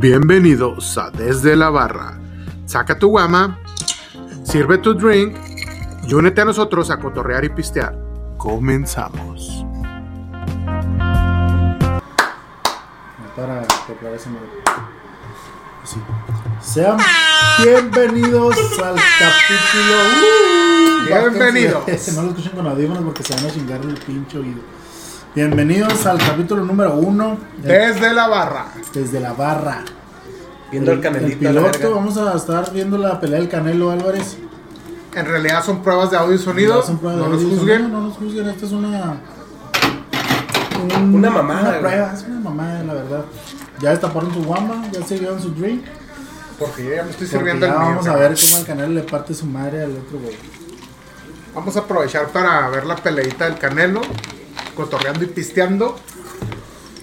Bienvenidos a Desde la Barra. Saca tu guama, sirve tu drink y únete a nosotros a cotorrear y pistear. Comenzamos. Para ese. Así. Sean bienvenidos al capítulo. ¡Uh! Bienvenidos. No lo escuchen con audífonos porque se van a chingar el pinche oído. Bienvenidos al capítulo número uno. de- Desde la Barra. Desde la barra. Viendo el, canelito. El piloto, vamos a estar viendo la pelea del Canelo Álvarez. En realidad son pruebas de audio y sonido. Son no nos juzguen. No, no nos juzguen, esto es una. un- Una mamada, Una prueba, es una mamada, la verdad. Ya destaparon su guama, ya se llevan su drink. Porque yo ya me estoy porque sirviendo ya el mío. vamos a ver cómo el Canelo le parte su madre al otro güey. Vamos a aprovechar para ver la peleita del Canelo. Cotorreando y pisteando.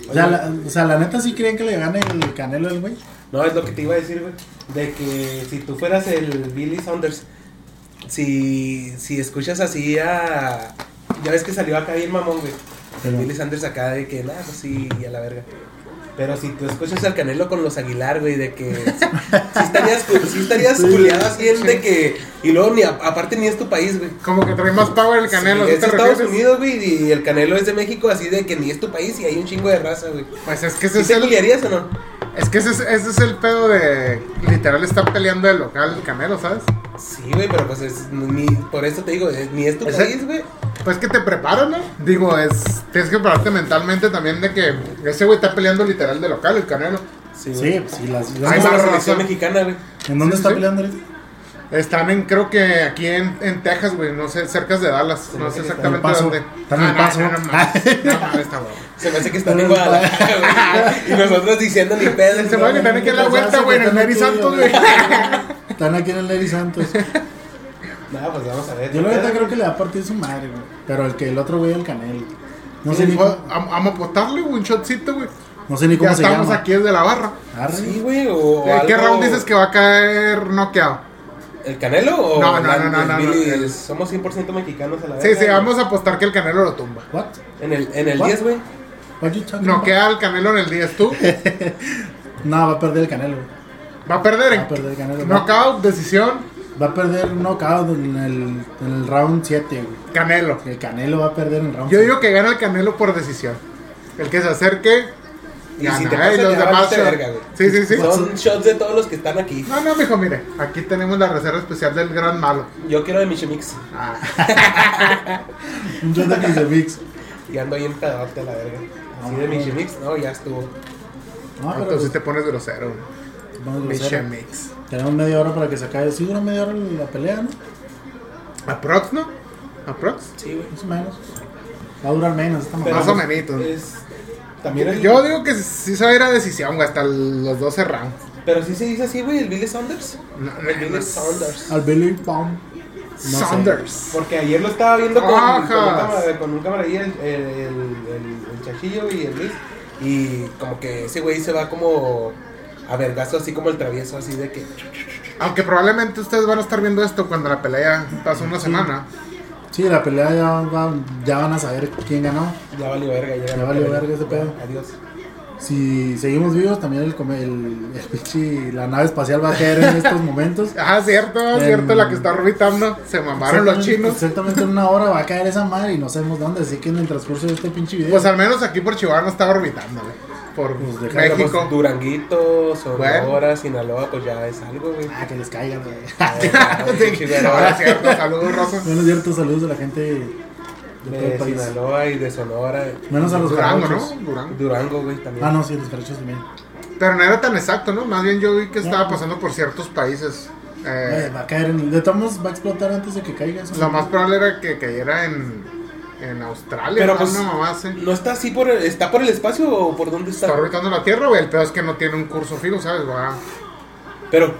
O sea, la, o sea, la neta sí creen que le gane el Canelo al güey. No, es lo que te iba a decir, güey. De que si tú fueras el Billy Saunders, si, si escuchas así a. Ya ves que salió acá bien mamón, güey. El Billy Sanders acá de que, nada, pues sí, y a la verga. Pero si tú escuchas al Canelo con los Aguilar, güey, de que sí estarías, sí estarías Sí, culiado así de que. Y luego, ni a- aparte, ni es tu país, güey. Como que trae más power el Canelo. Sí, ¿sí es te de Estados refieres? Unidos, güey, y el Canelo es de México, así de que ni es tu país y hay un chingo de raza, güey. Pues es que ese ¿Sí es te el. culiarías o no? Es que ese es, ese es el pedo de. Literal, están peleando el local el Canelo, ¿sabes? Sí, güey, pero pues es, ni, por eso te digo, es- ni es tu Ese- país, güey. Pues que te preparan, ¿no? Digo, es. Tienes que prepararte mentalmente también de que ese güey está peleando literal de local, el Canelo. Sí, Sí, güey. pues sí, las. Como va la razón. mexicana, güey. ¿En dónde Sí, está sí. peleando ahorita? Están en, creo que aquí en, en Texas, güey, no sé, cerca de Dallas. Se no me sé hace que exactamente en dónde. El Paso. Está en El Ah, Paso. No, no, mames. No, mames, está bueno. Se me hace que están en el Guadalajara, güey. Y nosotros diciendo ni pedo. Se va a quitar aquí a la vuelta, güey, en el Neri Santos, güey. Están aquí en el Neri Santos. No, pues vamos a ver. Yo la neta creo que le va a partir su madre, güey. Pero el que el otro güey el Canelo. No sé, ni, cómo- Vamos a apostarle, güey, un shotcito, güey. no sé ni Ya cómo se estamos llama. aquí desde la barra. Sí, güey, o. ¿En ¿Qué round dices que va a caer noqueado? ¿El Canelo o.? No, no, no, no, no, Billy? no, el- Somos 100% mexicanos a la vez. Sí, sí, vamos a apostar que el Canelo lo tumba. What? En el, en el What? 10, güey. No about? queda el Canelo en el 10, tú. No, va a perder el Canelo. güey. Va a perder Va a perder el Canelo. Va, knockout, decisión, va a perder un knockout en el, en el round 7, güey. Canelo. El Canelo va a perder en el round Yo 7. digo que gana el Canelo por decisión. El que se acerque, Y gana. si te los demás. verga, güey. Sí, sí, sí. Son shots de todos los que están aquí. No, no, mijo, mire. Aquí tenemos la reserva especial del gran malo. Yo quiero de Michemix. Ah, Un shot de Mix Mix. Y ando bien pedote a la verga. Así No, de no. Michemix, no, ya estuvo. No, pero entonces te pones grosero. vamos a Miche hacer- Mix. Tenemos media hora para que se acabe. Sí, dura media hora la pelea, ¿no? Aprox, ¿no? Aprox. Sí, güey. Más o menos. Va a durar menos esta Pero Más o menos. Es, también el, Yo digo que sí se va a ir a decisión, güey, hasta los 12 rounds. Pero sí se dice así, güey, el Billy Saunders. No, El no, Billy no. Saunders. Al Billy Bomb. sé. Saunders. Porque ayer lo estaba viendo con, con, un, Ajas. cámara, con un camaradilla, el, el, el, el- el Chachillo y el Luis. Y como que ese güey se va como a vergazo, así como el travieso, así de que. Aunque probablemente ustedes van a estar viendo esto cuando la pelea pasa una semana. Sí, la pelea ya, va- ya van a saber quién ganó. Ya valió verga, ya, Ya valió verga ese pedo. Adiós. Si seguimos vivos, también el, el, el pinche- la nave espacial va a caer en estos momentos. Ah, cierto, En- cierto, la que está orbitando. Se mamaron los chinos. Exactamente en una hora va a caer esa madre y no sabemos dónde. Así que en el transcurso de este pinche video. Pues al menos aquí por Chihuahua no está orbitando, güey. Por Pues México. pues, Duranguito, Sonora, Bueno. Sinaloa, pues ya es algo, güey. ah, que les caigan, güey. Sí, ahora cierto, saludos, Rosa. Bueno, cierto, saludos a la gente de todo el De país. Sinaloa y de Sonora. Menos a los Durango, jarochos. ¿no? Durango. Durango, güey, también. Ah, no, sí, los jarochos también. Pero no era tan exacto, ¿no? Más bien yo vi que estaba No. pasando por ciertos países. Eh, Eh, va a caer en. De todos va a explotar antes de que caiga eso. lo más probable era que cayera en, en Australia. Pero ¿no? pues, Una mamá así. ¿No está así por el, está por el espacio o por dónde está? Está orbitando la Tierra, güey. El pedo es que no tiene un curso fijo, ¿sabes? Va- Pero,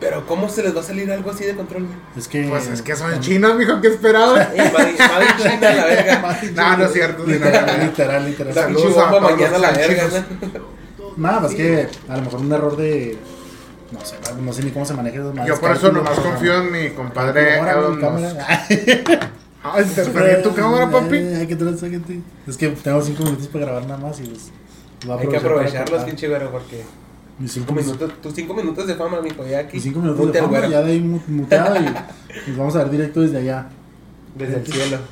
pero ¿cómo se les va a salir algo así de control? güey? Es que. Pues es que son chinos, mijo, ¿qué esperaba? Madre, china, la verga. no, no es cierto. Literal, literal, literal. Saludos. Nada, más que a lo mejor un error de. No sé, no sé ni cómo se maneja. Yo por eso nomás confío en mi compadre Elon Musk. Ah, interferir tu cámara, papi. Hay que tratar, Es que tengo cinco minutos para grabar nada más y pues. Hay que aprovecharlos, pinche güero, porque Mis Cinco minutos, tus cinco minutos de fama, mijo, ya aquí. Mis cinco minutos Ponte de fama, ya de ahí muteado y nos vamos a ver directo desde allá. Desde el cielo.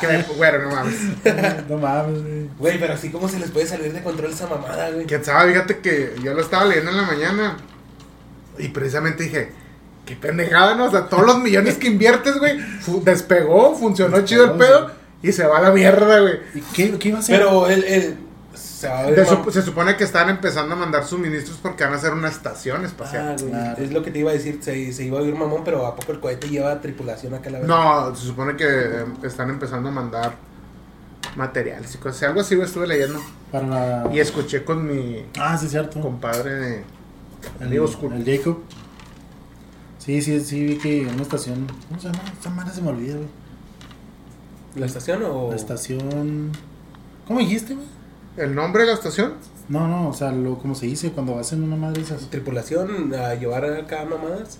Que me- güero, no mames. no mames, güey. Güey, pero así como se les puede salir de control esa mamada, güey. ¿Quién sabe? Fíjate que yo lo estaba leyendo en la mañana. Y precisamente dije, qué pendejada, ¿no? O sea, todos los millones que inviertes, güey, fu- despegó, funcionó chido el pedo. Y se va a la mierda, güey. ¿Y qué, qué iba a hacer? Pero el, el se va a supone que están empezando a mandar suministros porque van a hacer una estación Ah, espacial. Claro. Es lo que te iba a decir, se, se iba a oír mamón, pero ¿a poco el cohete lleva tripulación acá a la verga? No, se supone que eh, están empezando a mandar materiales y cosas. Algo así, estuve leyendo. Para la... Y escuché con mi Ah, sí, es cierto. compadre de el, Amigo Oscuro. el Jacob. Sí, sí, sí, vi que una estación. ¿Cómo se llama? Esta madre se me olvida, güey. ¿La estación o...? La estación. ¿Cómo dijiste, güey? el nombre de la estación. No, no, o sea, lo, como se dice cuando hacen una madre esas. ¿Tripulación a llevar acá mamadas?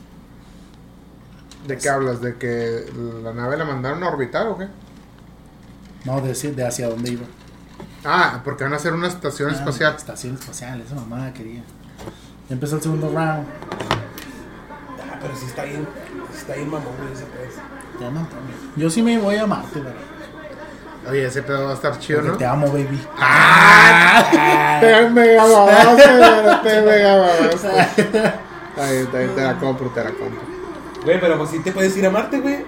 ¿De qué hablas? ¿De que la nave la mandaron a orbitar o qué? No, de, hacia- de hacia dónde iba. Ah, porque van a hacer una estación Ah, espacial. Estación espacial, esa mamada quería. Ya empezó el segundo round. Ah, pero sí está bien, está bien mamón, güey, ese pedo. Ya no, Antonio. Yo sí me voy a Marte, pero. Oye, ese pedo va a estar chido, porque ¿no? te amo, baby. Te mega babaste, güey, te mega babaste. Ahí, ahí te la compro, te la compro. Güey, pero pues sí te puedes ir a Marte, güey.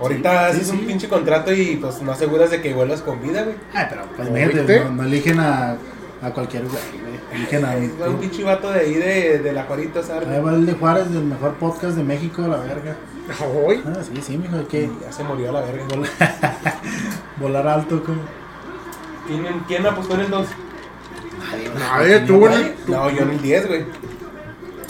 Ahorita Sí, haces sí, un sí. pinche contrato y pues no aseguras de que vuelvas con vida, güey. Ay, pero pues no, no eligen a, a cualquier güey, güey. Eligen a Va un pinche vato de ahí de, de la Juarita, ¿sabes? Ahí va el de Juárez, del mejor podcast de México, la verga. Hoy. Ah, sí, sí, mijo, que Ya se murió a la verga. volar alto como. ¿Quién, quién apostó en el 2? Nadie, tú, el- tú, No, yo en el 10, güey.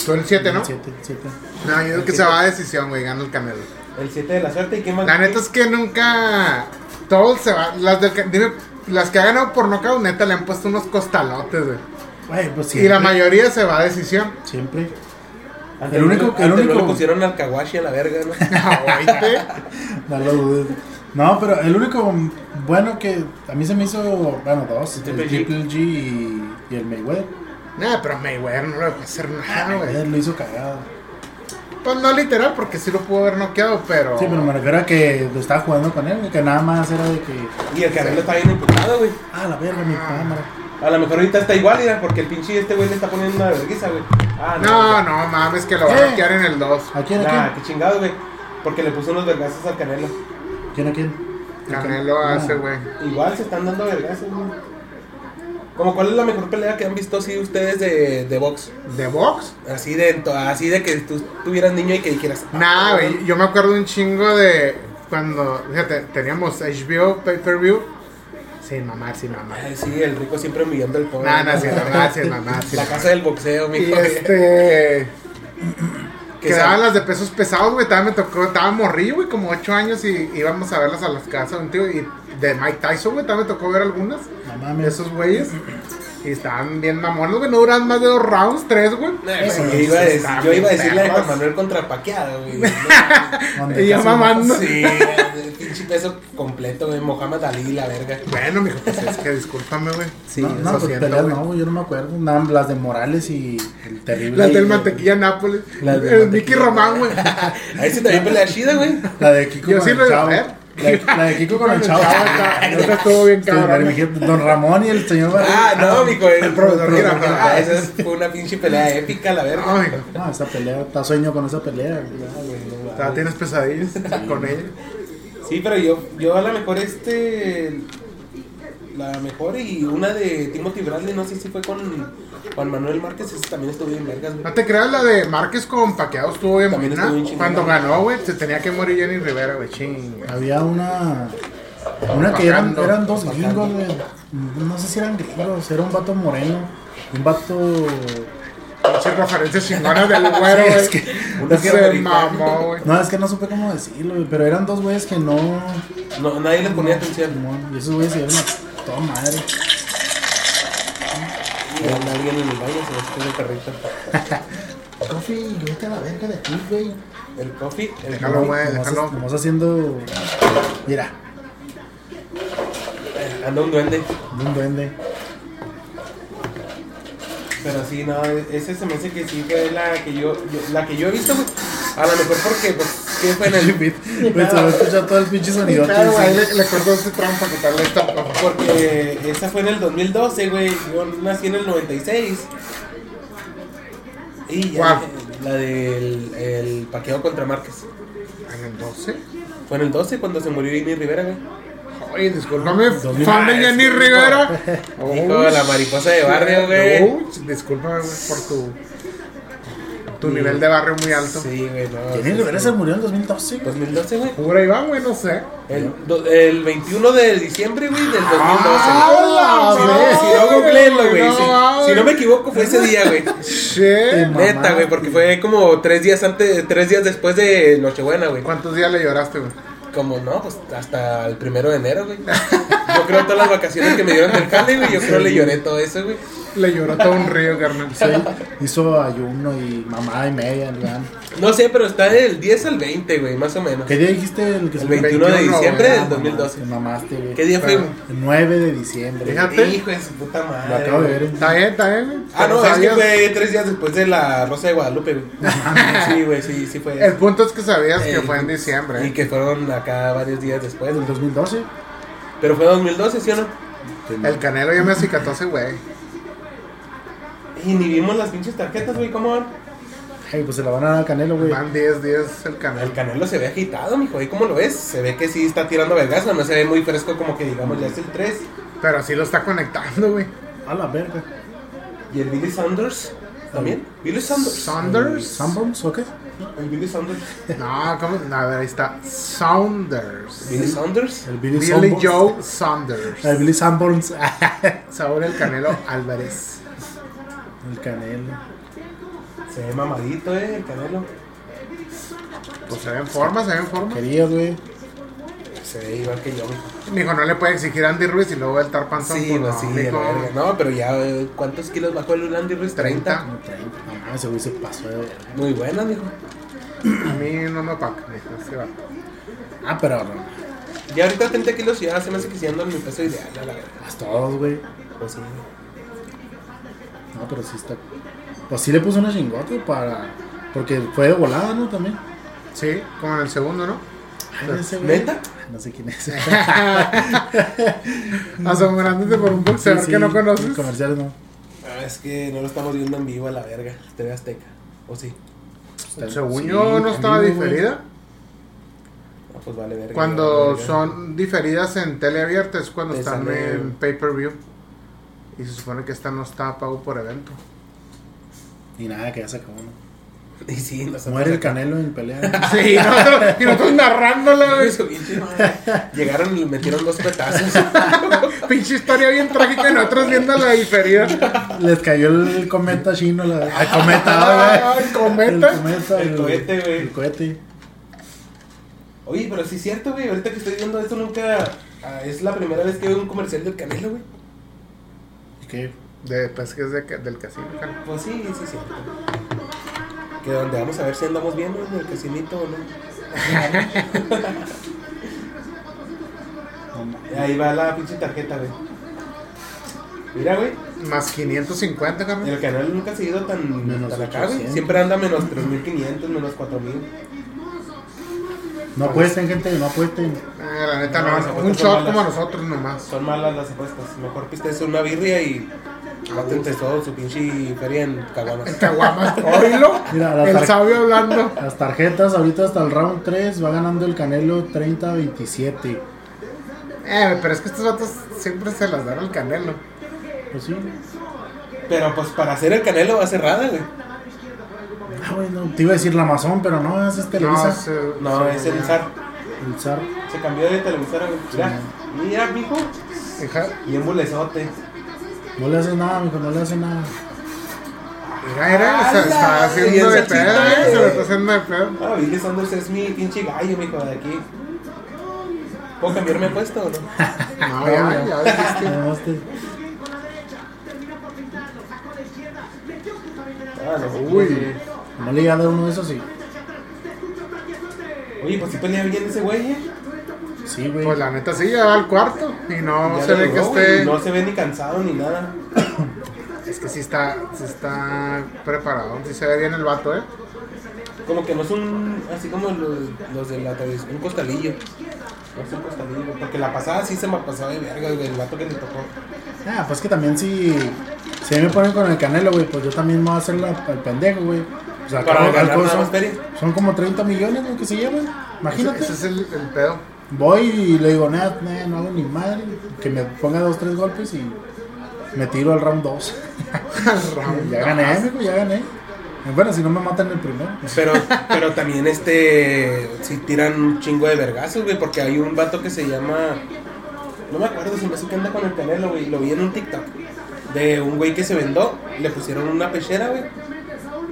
tú en el 7, ¿no? Siete, siete. No, yo digo que se va a decisión, güey, gana el Canelo. El 7 de la suerte. ¿Y quién más? La neta es que nunca. Todos se van. Las del. ca- Dime, las que ha ganado por nocaut, neta, le han puesto unos costalotes, güey. Güey, pues Y siempre. la mayoría se va a decisión. Siempre. Ante el único- el único- le pusieron al Kawashi a la verga, ¿no? ¿Oíste? No lo dudes. No, pero el único bueno que a mí se me hizo, bueno, dos, el Triple G. Triple G y, y el Mayweather. Nah, pero Mayweather no le puede hacer nada, güey. Mayweather lo hizo cagado. Pues no literal, porque sí lo pudo haber noqueado, pero. Sí, pero me refiero a que lo estaba jugando con él, güey, que nada más era de que, Y el Canelo está bien imputado, güey. ah, la verga, mi cámara. A lo mejor ahorita está igual, mira, porque el pinche este güey le está poniendo una vergüenza, güey. Ah, No, ya. no mames, que lo va a noquear en el 2. ¿A quién, a Nah, quién? qué chingado, güey. Porque le puso unos vergazos al Canelo. ¿Quién, a quién? Canelo Ah. hace, güey. Igual se están dando vergazos, güey. Como cuál es la mejor pelea que han visto así ustedes de, de box? ¿De box? Así de, así de que tú tuvieras niño y que dijeras. ah, Nah, güey. Yo me acuerdo un chingo de. Cuando. Fíjate, teníamos HBO Pay Per View. Sin mamar, sin mamar. Ay, sí, el rico siempre humillando al pobre. Nah, nah, sin mamar, sin mamar. sin La mamar. casa del boxeo, mi Y este. Que Quedaban las de pesos pesados, güey. También me tocó, estaba morrillo, güey, como 8 años y íbamos a verlas a las casas un tío. Y de Mike Tyson, güey, también me tocó ver algunas. No de esos güeyes. Y estaban bien mamones, güey. No duran más de dos rounds, tres, güey. Pues, yo, iba a decir, está yo iba a bien decir la de Juan. Manuel contra Paqueada, güey. Y mamando. Sí, el pinche peso completo, güey. Mohamed Ali, la verga. Bueno, mijo, pues es que discúlpame, güey. Sí, no, no, pues siento, peleas güey. no, güey, yo no me acuerdo. Nada, las de Morales y el terrible. Las del Mantequilla Nápoles. Las del El Mantequilla. Mickey Román, güey. A ese también pelea chida, güey. La de Kiko Yo con sí lo iba a chavo. ver. La, la de Kiko con el chavo. está- esa estuvo bien cabrón. Don Ramón y el señor Ah, no, mijo. El, el profesor Girafales. Ah, esa es- fue una pinche pelea épica, la verga. No, esa pelea, está sueño con esa pelea. Ah, tienes pesadillas con ella. Sí, pero yo, yo a lo mejor este. La mejor y una de Timothy Bradley, no sé si fue con Juan Manuel Márquez, ese también estuvo bien vergas, güey. No te creas, la de Márquez con Paqueado estuvo bien También buena. estuvo bien chingona. Cuando ganó, güey, se tenía que morir Jenny Rivera, güey. Ching. Había una. Una que eran, eran dos gringos, güey. No sé si eran gringos, era un vato moreno. Un vato. Pinche referencias chingonas del güero, Sí, güey. es que- que Se mamó, güey. No, es que no supe cómo decirlo, güey. Pero eran dos güeyes que no. No, nadie les ponía atención. Simón, Y esos güeyes se dieron a toda madre. Y anda alguien en el baño, se les pone el perrito. Coffee, vete a la verga de aquí, güey. El coffee, el Déjalo, coffee. güey, déjalo. Nomás haciendo. Mira, Anda un duende. de un duende. Pero sí, no, ese se me hace que sí fue la que yo, yo- la que yo he visto, güey. A lo mejor porque, pues, ¿qué fue en el. Pues se va a escuchar todo el pinche sonido. Claro, güey, le, le cortó ese trampa que tal esta. Porque esa fue en el 2012, güey. Yo nací en el 96. Y ya, ¿Cuál? la del el paqueo contra Márquez. ¿En el 12? Fue en el 12 cuando se murió Jenny Rivera, güey. Oye, discúlpame, fan de Jenny Rivera. Hijo de la mariposa de barrio, güey. Uy, discúlpame, güey, por tu, tu Sí. nivel de barrio muy alto. Sí, güey, no. Jenny Rivera se murió en 2012. güey. 2012, güey. Por ahí va, güey, no sé. El, do- el 21 de diciembre, güey, del 2012. ¡Ah, Si no, si no, madre, googleenlo, güey. no Si, no me equivoco, fue ese día, güey. Neta, güey, porque fue como tres días antes, tres días después de Nochebuena, güey. ¿Cuántos días le lloraste, güey? Como no, pues hasta el primero de enero, güey. Yo creo todas las vacaciones que me dieron del jale, güey, yo creo le lloré todo eso, güey. Le lloró todo un río, carnal. Sí, hizo ayuno y mamá y media, ¿verdad? No sé, pero está del 10 al 20, güey, más o menos. ¿Qué día dijiste el que El se 21 de 21, diciembre güey, del 2012. Te mamaste, güey. ¿Qué día fue? El 9 de diciembre. Fíjate. Hijo de su puta madre. Lo acabo de ver. Está bien, está bien. güey. Ah, no, es que fue tres días después de la Rosa de Guadalupe, güey. Sí, güey, sí, sí fue El punto es que sabías que fue en diciembre. Y que fueron acá varios días después, ¿El güey. 2012? Pero fue 2012, ¿sí o no? El canelo ya me acicató ese güey. Y ni vimos las pinches tarjetas, güey, ¿cómo van? Ay, pues se la van a dar a Canelo, güey. Van 10, 10 el canelo. El Canelo se ve agitado, mijo. ¿Y cómo lo ves? Se ve que sí está tirando vergazo. No se ve muy fresco como que digamos ya es el 3. Pero sí lo está conectando, güey. A la verga. ¿Y el Billy Saunders? ¿También? ¿Billy Saunders? Saunders. ¿Sanborns o qué? ¿El Billy Saunders? No, ¿cómo? No, a ver, ahí está. Saunders. ¿Billy Saunders? El Billy, Billy. Joe Saunders. El Billy Sanborns. Saúl el Canelo Álvarez. El Canelo. Se ve mamadito, eh, el Canelo. Pues se ve en forma, se ve en forma. Querías, güey. Se ve igual que yo, mijo. Mijo, no le puede exigir a Andy Ruiz y luego el estar panzón. Sí, pues, no, sí, mijo. la verga. No, pero ya, eh, ¿cuántos kilos bajó el Andy Ruiz? 30. No, 30. No ese güey se pasó de verga. Muy buena, mijo. A mí no me opaca, mijo. ese vato. Ah, pero Ya ahorita 30 kilos ya se me hace que si ando en mi peso ideal, a la verga. pues todos, güey. Pues sí. No, pero sí está. Pues sí le puso una chingote para. Porque fue de volada, ¿no? También. Sí, como en el segundo, ¿no? Ay, ese güey. ¿Neta? No sé quién es. Asombrándote por un boxeador Sí, sí, que no conoces. Comerciales no. Ah, es que no lo estamos viendo en vivo a la verga. TV Azteca. ¿O sí? Según Sí, yo, no estaba diferida. Ah, pues vale verga. Cuando vale verga. son diferidas en teleabierta es cuando Te están en pay-per-view. Y se supone que esta no está a pago por evento. Y nada, que ya se acabó, ¿no? Y sí, nosotros Muere el Canelo en pelea. Sí, y nosotros, y nosotros narrándola, güey. Llegaron y metieron dos petazos. Pinche historia bien trágica y nosotros viendo la diferida. Les cayó el cometa chino. La... El cometa, Ah, güey. el cometa. El cometa. El cohete, güey. El cohete. Oye, pero sí es cierto, güey. Ahorita que estoy viendo esto, nunca. ah, es la primera vez que veo un comercial del Canelo, güey. ¿Y qué? De, pues que es de, del casino, cara. Pues sí, sí es cierto. Que donde vamos a ver si andamos bien. En el casinito o no. Ahí va la pinche tarjeta, güey. Mira, güey. Más 550, carnal. El canal nunca ha sido tan, Menos tan acá, güey. 800. Siempre anda menos 3.500, menos 4.000. No apuesten, gente, no apuesten. Ah, la neta, No, no. un shot como a nosotros nomás. Son malas las apuestas. Mejor pistes una birria y mátense todo su pinche feria en caguamas. En Caguamas. Oílo. Mira, la El sabio hablando. Las tarjetas, ahorita hasta el round 3 va ganando el Canelo 30-27. Eh, pero es que estos vatos siempre se las dan al canelo. Pues sí. Pero pues para hacer el canelo va cerrada, güey. Ah, bueno, te iba a decir la Amazon, pero no, es este Televisa. No, se- No, se- es el zar. El zar. Se cambió de televisora, güey. Mira, mira, mijo. Hija, Y en bulezote. No le hace nada, mijo, no le hace nada. Mira, era, se está haciendo de pedo, eh, se lo está haciendo de pedo. Ah, Billy Sanders es mi pinche gallo, mijo, de aquí. ¿Puedo cambiarme de puesto o no? No, ya, ya dijiste. No, este- Ah, no. Uy. No le iba a dar uno de esos, sí. Oye, pues sí pelea bien ese güey, eh. Sí, güey. Pues la neta sí, ya va al cuarto. Y no Ya se ve que esté. No se ve ni cansado ni nada. Es que sí está, sí está preparado. Sí se ve bien el vato, ¿eh? Como que no es un. Así como los, los de la televisión. Un costalillo. No es un costalillo. Porque la pasada sí se me pasaba de verga, güey. El vato que le tocó. Ah, pues que también si, si a mí me ponen con el canelo, güey, pues yo también me voy a hacer la, el pendejo, güey. O sea, Para acabo- ganar alcohol nada son, más feria. son como 30 millones lo que se llevan. Imagínate. Ese, ese es el, el pedo. Voy y le digo, nada, nada, no hago ni madre. Que me ponga dos, tres golpes y me tiro al round 2. ya gané, amigo, ya gané. Bueno, si no me matan el primero. Pero, pero también este. Si tiran un chingo de vergazos, güey. Porque hay un vato que se llama. No me acuerdo si me hace que anda con el canelo, güey. Lo vi en un TikTok. De un güey que se vendó. Le pusieron una pechera, güey.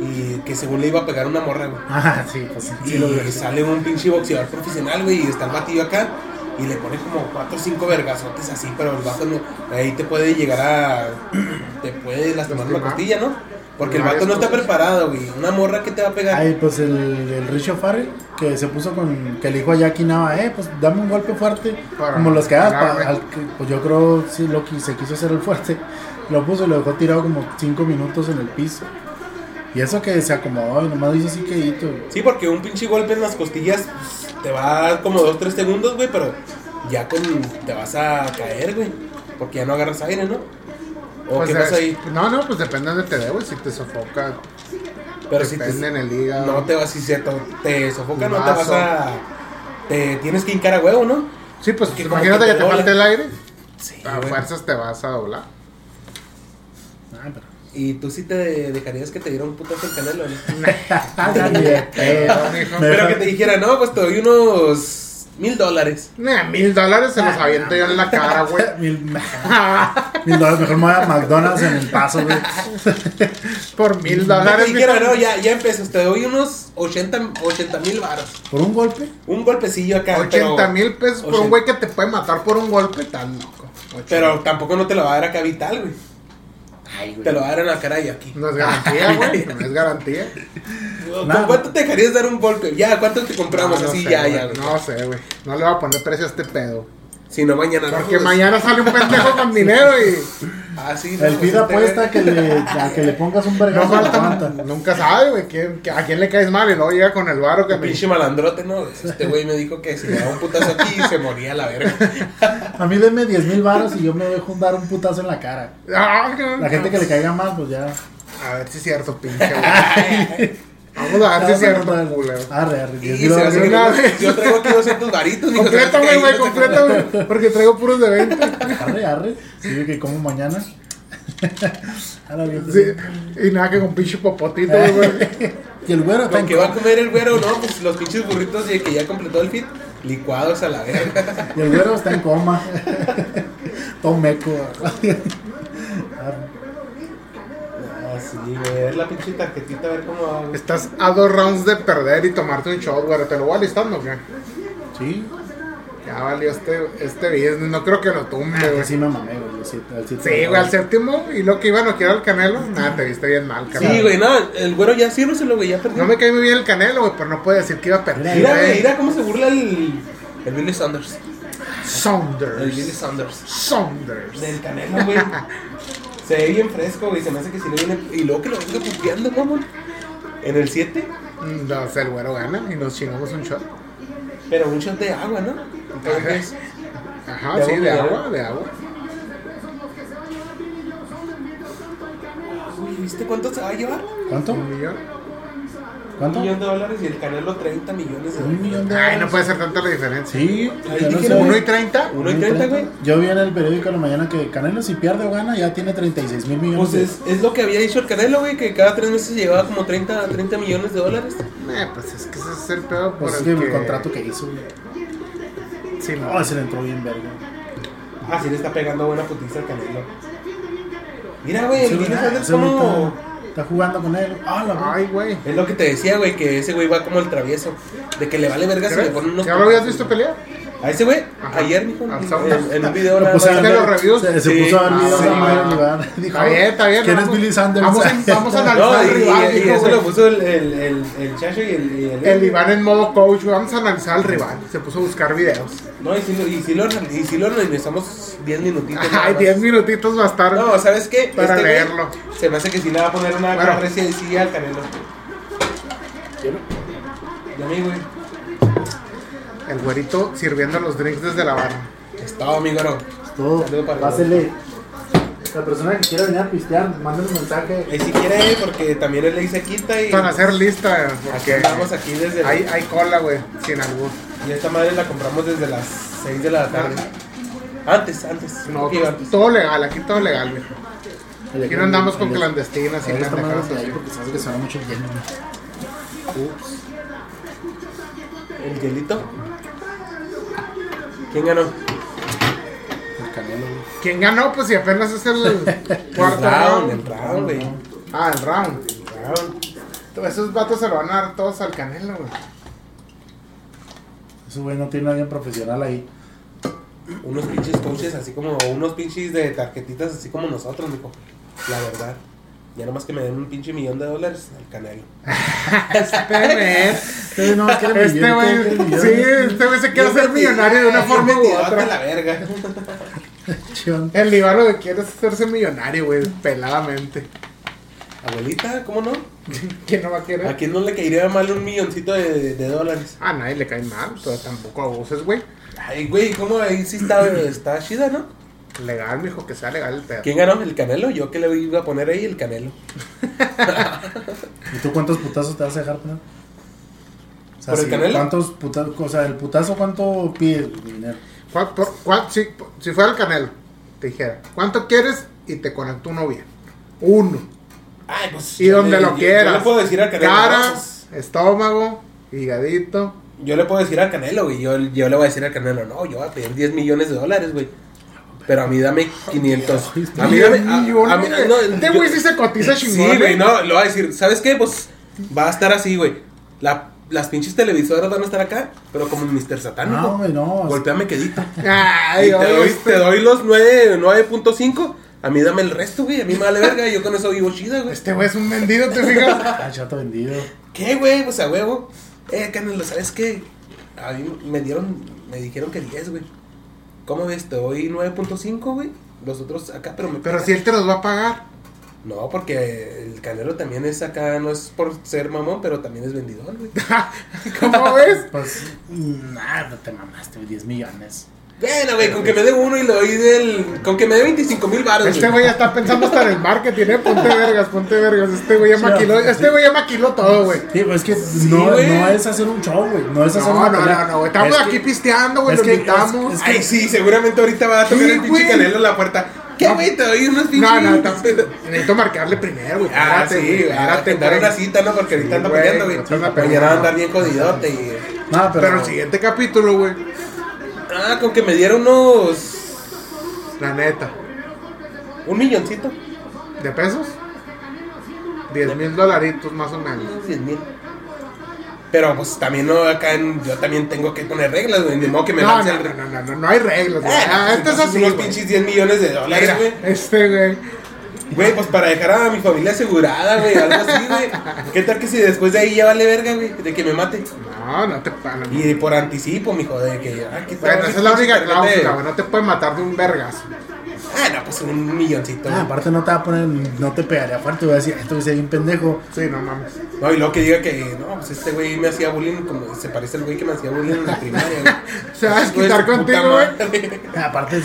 Y que según le iba a pegar una morra, güey. Ah, sí, pues sí, sí lo y vi. sale un pinche boxeador profesional, güey, y está el batillo acá. Y le pone como 4 o 5 vergazotes así, pero el vato no. Ahí te puede llegar a. Te puede lastimar una Lastimar. costilla, ¿no? Porque el vato no está preparado, güey. Una morra que te va a pegar. Ay, pues el, el Richo Farrell que se puso con. que le dijo a Jackie Nava, eh, pues dame un golpe fuerte. Para como los que hagas. pa- al que- pues yo creo, sí, Loki se quiso hacer el fuerte. Lo puso y lo dejó tirado como 5 minutos en el piso. Y eso que se acomodó y nomás hizo así quedito. Sí, porque un pinche golpe en las costillas pues, te va a dar como 2-3 segundos, güey, pero ya con. te vas a caer, güey. Porque ya no agarras aire, ¿no? ¿O Pues qué pasa ahí? No, no, pues depende de te dé, güey. Si te sofoca, Pero si depende te, en el hígado. no te vas, si se to- te sofoca, no te vas a. Te tienes que hincar a huevo, ¿no? Sí, pues imagínate que que te te falte el aire. Sí, A fuerzas te vas a doblar. Ah, pero. Y tú sí te dejarías que te diera un putazo el canelo, ¿no? Pero que te dijera, no, pues te doy unos mil dólares. Nah, mil dólares se los aviento yo en la cara, güey. Mil, mil dólares, mejor me voy a McDonald's en el paso, güey. Por mil dólares. dijera, mijo. no, ya, ya empezó, te doy unos 80 mil varos. ¿Por un golpe? Un golpecillo acá. 80 pero- mil pesos por 80. un güey que te puede matar por un golpe tan loco. Pero tampoco no te lo va a dar acá vital, güey. Ay, güey. Te lo dar en la cara y aquí. No es garantía, güey. No es garantía. ¿Con Nada. cuánto te dejarías dar un golpe? Ya, ¿cuánto te compramos? No, no Así, sé, ya, güey. ya, güey. No sé, güey. No le voy a poner precio a este pedo. Si no, mañana no. Porque mañana sale un pendejo con dinero y. Ah, sí, no, El pida este, apuesta güey. que le, a que le pongas un No vergazo falta. aguanta. Nunca sabe, güey. quién- ¿A quién le caes mal? Y luego llega con el varo que Un me. pinche malandrote, ¿no? Este güey me dijo que si le daba un putazo aquí se moría a la verga. A mí denme 10 mil baros y yo me dejo dar un putazo en la cara. Ah, no, La gente que le caiga mal, pues ya. A ver si es cierto, pinche. güey. Vamos a es cierto, culero. Arre, arre. 10 Y mil se yo- vez. Yo traigo aquí 200 varitos. Complétame, güey, complétame. Porque traigo puros de 20. Arre, arre. Sí, que como mañana. Sí. Y nada que con pinche popotito, güey. Y el güero en que va a comer el güero, ¿no? Pues los pinches burritos de que ya completó el fit, licuados a la verga. Y el güero está en coma. Todo meco. Sí. Es la pinche tarjetita, a ver cómo. Estás a dos rounds de perder y tomarte un shot, güey. ¿Te lo voy alistando o qué? Sí. Ya valió este, este business. No creo que lo tumbe, Ah, güey. sí me mamé, güey. al Sí, güey, al séptimo. Y lo que iba a noquear al canelo. Nada, te viste bien mal, carnal. Sí, güey, no, el güero ya sírveselo, güey, ya perdió. No me cae muy bien el canelo, güey, pero no puede decir que iba a perder. Mira, güey, mira cómo se burla el, el Billy Saunders. Saunders. El Billy Saunders. Saunders. Del canelo, güey. Se ve bien fresco, güey. Se me hace que si le viene. Y luego que lo venga puteando, mamón. En el 7. Mm, No, o sea, el güero gana y nos chingamos un shot. Pero un shot de agua, ¿no? Entonces, Ajá, ¿De sí, agua de mineral? agua, de agua. uy, ¿viste cuánto se va a llevar? ¿Cuánto? Un millón. Un ¿Cuánto? millón de dólares y el canelo 30 millones de Un dólares. millón de Ay, no dólares. puede ser tanta la diferencia. Sí, se- ¿Uno y treinta? Uno y 30, güey. Yo vi en el periódico en la mañana que Canelo si pierde o gana ya tiene 36 mil millones Pues es, es lo que había dicho el Canelo, güey, que cada tres meses llevaba como 30, 30 millones de dólares. Eh, pues es que ese es el pedo por Pues es el que que... el contrato que hizo, güey. Sí, No, ese le entró bien verga. Ah, sí le está pegando buena putiza al Canelo. Mira, güey, el Saunders ese güey como... está, jugando con él. Ah, la. Ay, güey. Es lo que te decía, güey, que ese güey va como el travieso. De que le vale verga si le ponen unos... ¿Ya lo habías visto pelear? A ese güey, ayer, mijo, en, un video Lo nada puse a más. ¿Viste ver- los reviews? Se, se Sí. puso a ver Ah, videos sí. Mario Iván. Dijo, Está bien, está bien. ¿Quién es vamos- Billy Sanders? Vamos a, vamos a analizar No, al y, rival, y- eso lo puso el, el, el, el Chacho y el, el, El Iván en modo coach. Vamos a analizar al rival. Se puso a buscar videos. No, y si lo, y si lo, y si lo analizamos 10 minutitos. Ay, más. 10 minutitos va a estar. No, ¿sabes qué? Para güey leerlo. Se me hace que sí le va a poner una Bueno. y sí al Canelo. De mí, güey. El güerito sirviendo los drinks desde la barra. Es todo, amigo, no. Todo, pásele. La persona que quiera venir a pistear, manden un mensaje. Y si quiere, porque también él le dice quita y. Para hacer lista, porque andamos aquí desde. hay, hay cola, güey, sin albur. Y esta madre la compramos desde las 6 de la tarde. Antes, antes. No, un poquillo antes. todo legal, aquí todo legal, viejo. Aquí no andamos con clandestinas y ahí así. porque sabes que suena mucho lleno. Ups. El hielito. ¿Quién ganó? El canelo, güey. ¿Quién ganó? Pues si apenas es el cuarto el round, el round. güey. Ah, el round. El round. Esos vatos se lo van a dar todos al canelo, güey. Ese güey no tiene a alguien profesional ahí. Unos pinches coaches así como, unos pinches de tarjetitas así como nosotros, mijo. La verdad. Ya nomás que me den un pinche millón de dólares al canelo. Este. Este no Este güey, quiere millón. sí, este güey se quiere hacer millonario de una forma u otra. la verga. El Iván lo que quiere es hacerse millonario, güey, peladamente. Abuelita, ¿cómo no? ¿Quién no va a querer? ¿A quién no le caería mal un milloncito de, de dólares? A nadie le cae mal, pero tampoco abuses, güey. Ay, güey, ¿cómo ahí sí está, está chida, no? Legal, mijo, que sea legal el pedo. ¿Quién ganó? ¿El Canelo? Yo que le iba a poner ahí el Canelo. ¿Y tú cuántos putazos te vas a dejar poner? O sea, ¿Por el si- Canelo? ¿Cuántos putazos? O sea, el putazo, ¿cuánto pides de dinero? ¿Cuál- por- cuál- si, si fuera el canelo, te dijera, ¿cuánto quieres? Y te conecto uno bien. Uno. Ay, pues. Y donde le- lo yo- quieras. Yo le puedo decir al Canelo. Cara, no, pues, estómago, higadito. yo le puedo decir al Canelo, güey. Yo, yo le voy a decir al Canelo, no, yo voy a pedir 10 millones de dólares, güey. Pero a mí dame 500. A mí dame. A, a mí, no, este güey sí se cotiza chingón. Sí, güey, ¿eh? no, lo va a decir. ¿Sabes qué? Pues va a estar así, güey. La, las pinches televisoras van a estar acá, pero como en Mr. Satánico. No, güey, no. Golpeame quedito. Ay, Y te, doy, este- te doy los 9 9.5. A mí dame el resto, güey. A mí me vale verga. Yo con eso vivo chida, güey. Este güey es un vendido, ¿te fijas? Ah, chato vendido. ¿Qué, güey? Pues a huevo. Eh, Canelo, ¿sabes qué? A mí me dieron, me dijeron que 10, güey. ¿Cómo ves? Te doy 9.5, güey. Los otros acá, pero me Pero pagan. si él te los va a pagar. No, porque el Canelo también es acá, no es por ser mamón, pero también es vendidor, güey. ¿Cómo ves? Pues, nada, no te mamaste, güey, 10 millones. Bueno, güey, con que me dé uno y le doy del. Con que me dé 25 mil baros, Este güey ya está pensando hasta en el marketing, ¿eh? Ponte vergas, ponte vergas. Este güey ya maquiló, este güey ya maquiló todo, güey. Sí, pues es que no, güey. no es hacer un show, güey. No es hacer No, una no, pelea. no, no, güey. Estamos Es aquí que- pisteando, güey. Lo que- invitamos. es- Ay, sí, seguramente ahorita va a tocar Sí, el pinche. Canelo en la puerta. ¿Qué, No. güey? Te doy unos pinches. No, no, necesito marcarle primero, güey. Ah, sí, güey. güey. Espérate, Dar una cita, ¿no? Porque ahorita Sí, anda peleando, güey. Mañana va a andar bien jodidote. No, pero, Pero el siguiente capítulo, güey. Ah, con que me diera unos. La neta. Un milloncito. ¿De pesos? 10 mil dolaritos más o menos. 10 mil. Pero pues también no, acá en- yo también tengo que poner reglas, güey. Ni modo que me No, no, no, no, no, no, hay reglas, güey. Ah, Ah, este es así, Unos güey. pinches 10 millones de dólares, Mira, güey. este, güey. Güey, pues para dejar a mi familia asegurada, güey. Algo así, güey. ¿Qué tal que si después de ahí ya vale verga, güey? De que me mate. No, no te pagan. Y por anticipo, mijo, de que. Ah, ¿qué tal? Bueno, esa es la única cláusula, güey. No te pueden matar de un vergazo. de- Ah, no, pues un milloncito. Ah, güey. aparte no te va a poner, no te pegaría fuerte, voy a decir, esto es un pendejo. Sí, no mames. No, y luego que diga que, no, pues este güey me hacía bullying, como se parece al güey que me hacía bullying en la primaria, güey. Se va a su puta contigo, güey. madre. Aparte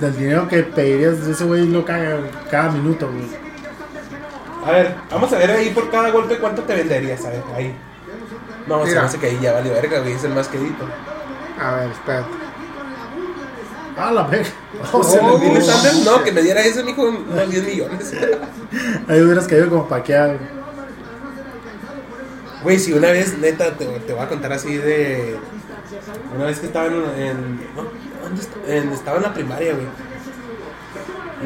del dinero que pedirías, ese güey lo caga cada minuto, güey. A ver, vamos a ver ahí por cada golpe cuánto te venderías, a ver, ahí. No, se me hace que ahí ya vale verga, güey, es el más quedito. A ver, espérate. Ah, la verga. O sea, Oh, no, que me diera eso, mijo, unos 10 millones. Ahí hubieras caído como paqueado. Güey, si una vez, neta, te, te voy a contar así de. Una vez que estaba en. en no, ¿dónde est- en- estaba en la primaria, güey.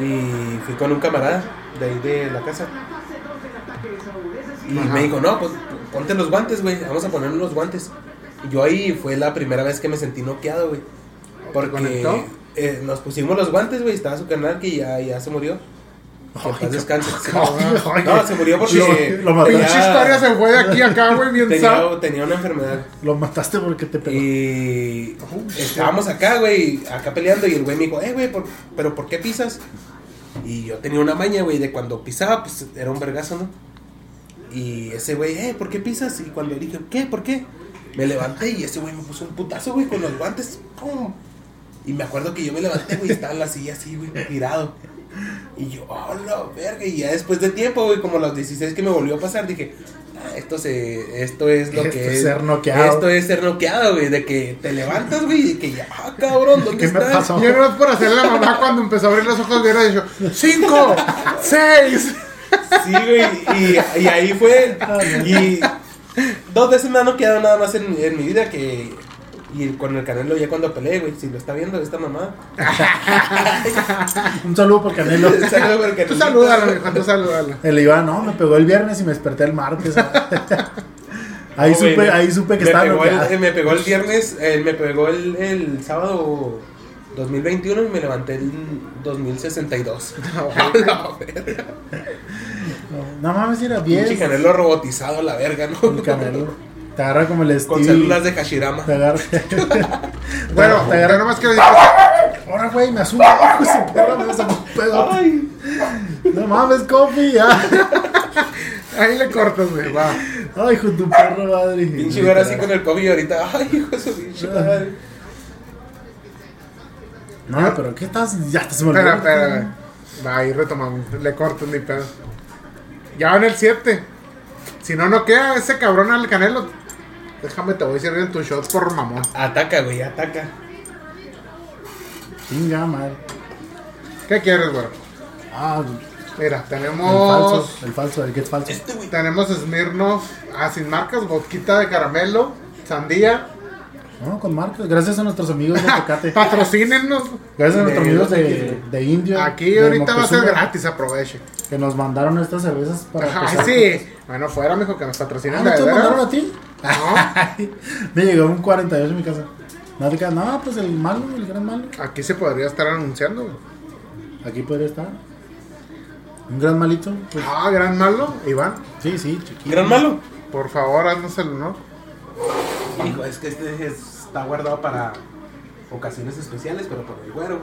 Y fui con un camarada de ahí de la casa. Y Ajá. me dijo, no, pues ponte los guantes, güey. Vamos a poner los guantes. yo ahí fue la primera vez que me sentí noqueado, güey. Porque eh, nos pusimos los guantes, güey. Estaba su canal que ya, ya se murió. Que en paz descanse. Ay, No, se murió porque. Lo- lo mataste. historia se fue de aquí a acá, güey, bien sad. tenía, tenía una enfermedad. Lo mataste porque te pegó. Y estábamos acá, güey, acá peleando y el güey me dijo, eh, güey, ¿por- ¿pero por qué pisas? Y yo tenía una maña, güey, de cuando pisaba, pues era un vergazo, ¿no? Y ese güey, eh, ¿por qué pisas? Y cuando dije, ¿qué? ¿Por qué? Me levanté y ese güey me puso un putazo, güey, con los guantes. ¡pum! Y me acuerdo que yo me levanté, güey, estaba en la silla así, güey, tirado. Y yo, oh, la verga. Y ya después de tiempo, güey, como los 16 que me volvió a pasar, dije, ah, esto, se, esto es lo Esto que es es. ser noqueado. Esto es ser noqueado, güey, de que te levantas, güey, y que ya, ah, cabrón, ¿dónde ¿Qué me estás? pasó? Yo no es por hacerle a mamá cuando empezó a abrir los ojos hubiera dicho ¡Cinco! ¡Seis! Sí, güey, y, y ahí fue. Y dos veces me han noqueado nada más en, en mi vida que. Y con el Canelo ya cuando peleé, güey, si lo está viendo esta mamá. Un saludo por Canelo. Saludo por el Tú salúdalo, tú salúdalo. El Iván, no, me pegó el viernes y me desperté el martes. ahí, No, güey, supe, ahí supe que me estaba pegó, el, eh, me pegó el viernes, eh, me pegó el, el sábado 2021 y me levanté el 2062. A la verga. No mames, era Pinche 10. Canelo robotizado a la verga, ¿no? El Canelo. Te agarra como el Con Steve. células de Hashirama. Te agarra. Bueno, te agarra. nomás quiero decir Ahora, güey, me asumo. Su perra, me a pegar. Ay, No mames, Coffee, ya. que ahí le cortas, güey, va. Ay, hijo de tu perra madre. pinche güey así con el COVID ahorita. Ay, hijo de su pinche madre. No, pero ¿qué estás? Ya te se me Espera, olvidó. espera. Va, ahí retomamos. Le cortas ni pedo. Ya van el 7. Si no, no queda ese cabrón al canelo. Déjame, te voy a servir en tus shots por mamón. Ataca, güey, ataca. Chinga, madre. ¿Qué quieres, güey? Ah, Mira, el tenemos. falso. El falso, el que es falso. Este, güey. Tenemos Smirnoff, ah, sin marcas, vodquita de caramelo, sandía. No, con marcas. Gracias a nuestros amigos de Tecate. Patrocínenos. Gracias a nuestros De- amigos de, de- Indio. Aquí de ahorita va a ser gratis, aproveche. Que nos mandaron estas cervezas para Ay, sí. Bueno, fuera, mijo, que nos patrocinen Ah, ¿no te mandaron a ti? No, Me llegó un 48 en mi casa. No, te quedas, no, pues el malo, el gran malo. aquí se podría estar anunciando, güey. Aquí podría estar. Un gran malito. Pues, Ah, gran malo, Iván. sí, sí, chiquito. Gran malo. Por favor, haznos el honor. Hijo, es que este es- está guardado para ocasiones especiales, pero por el güero.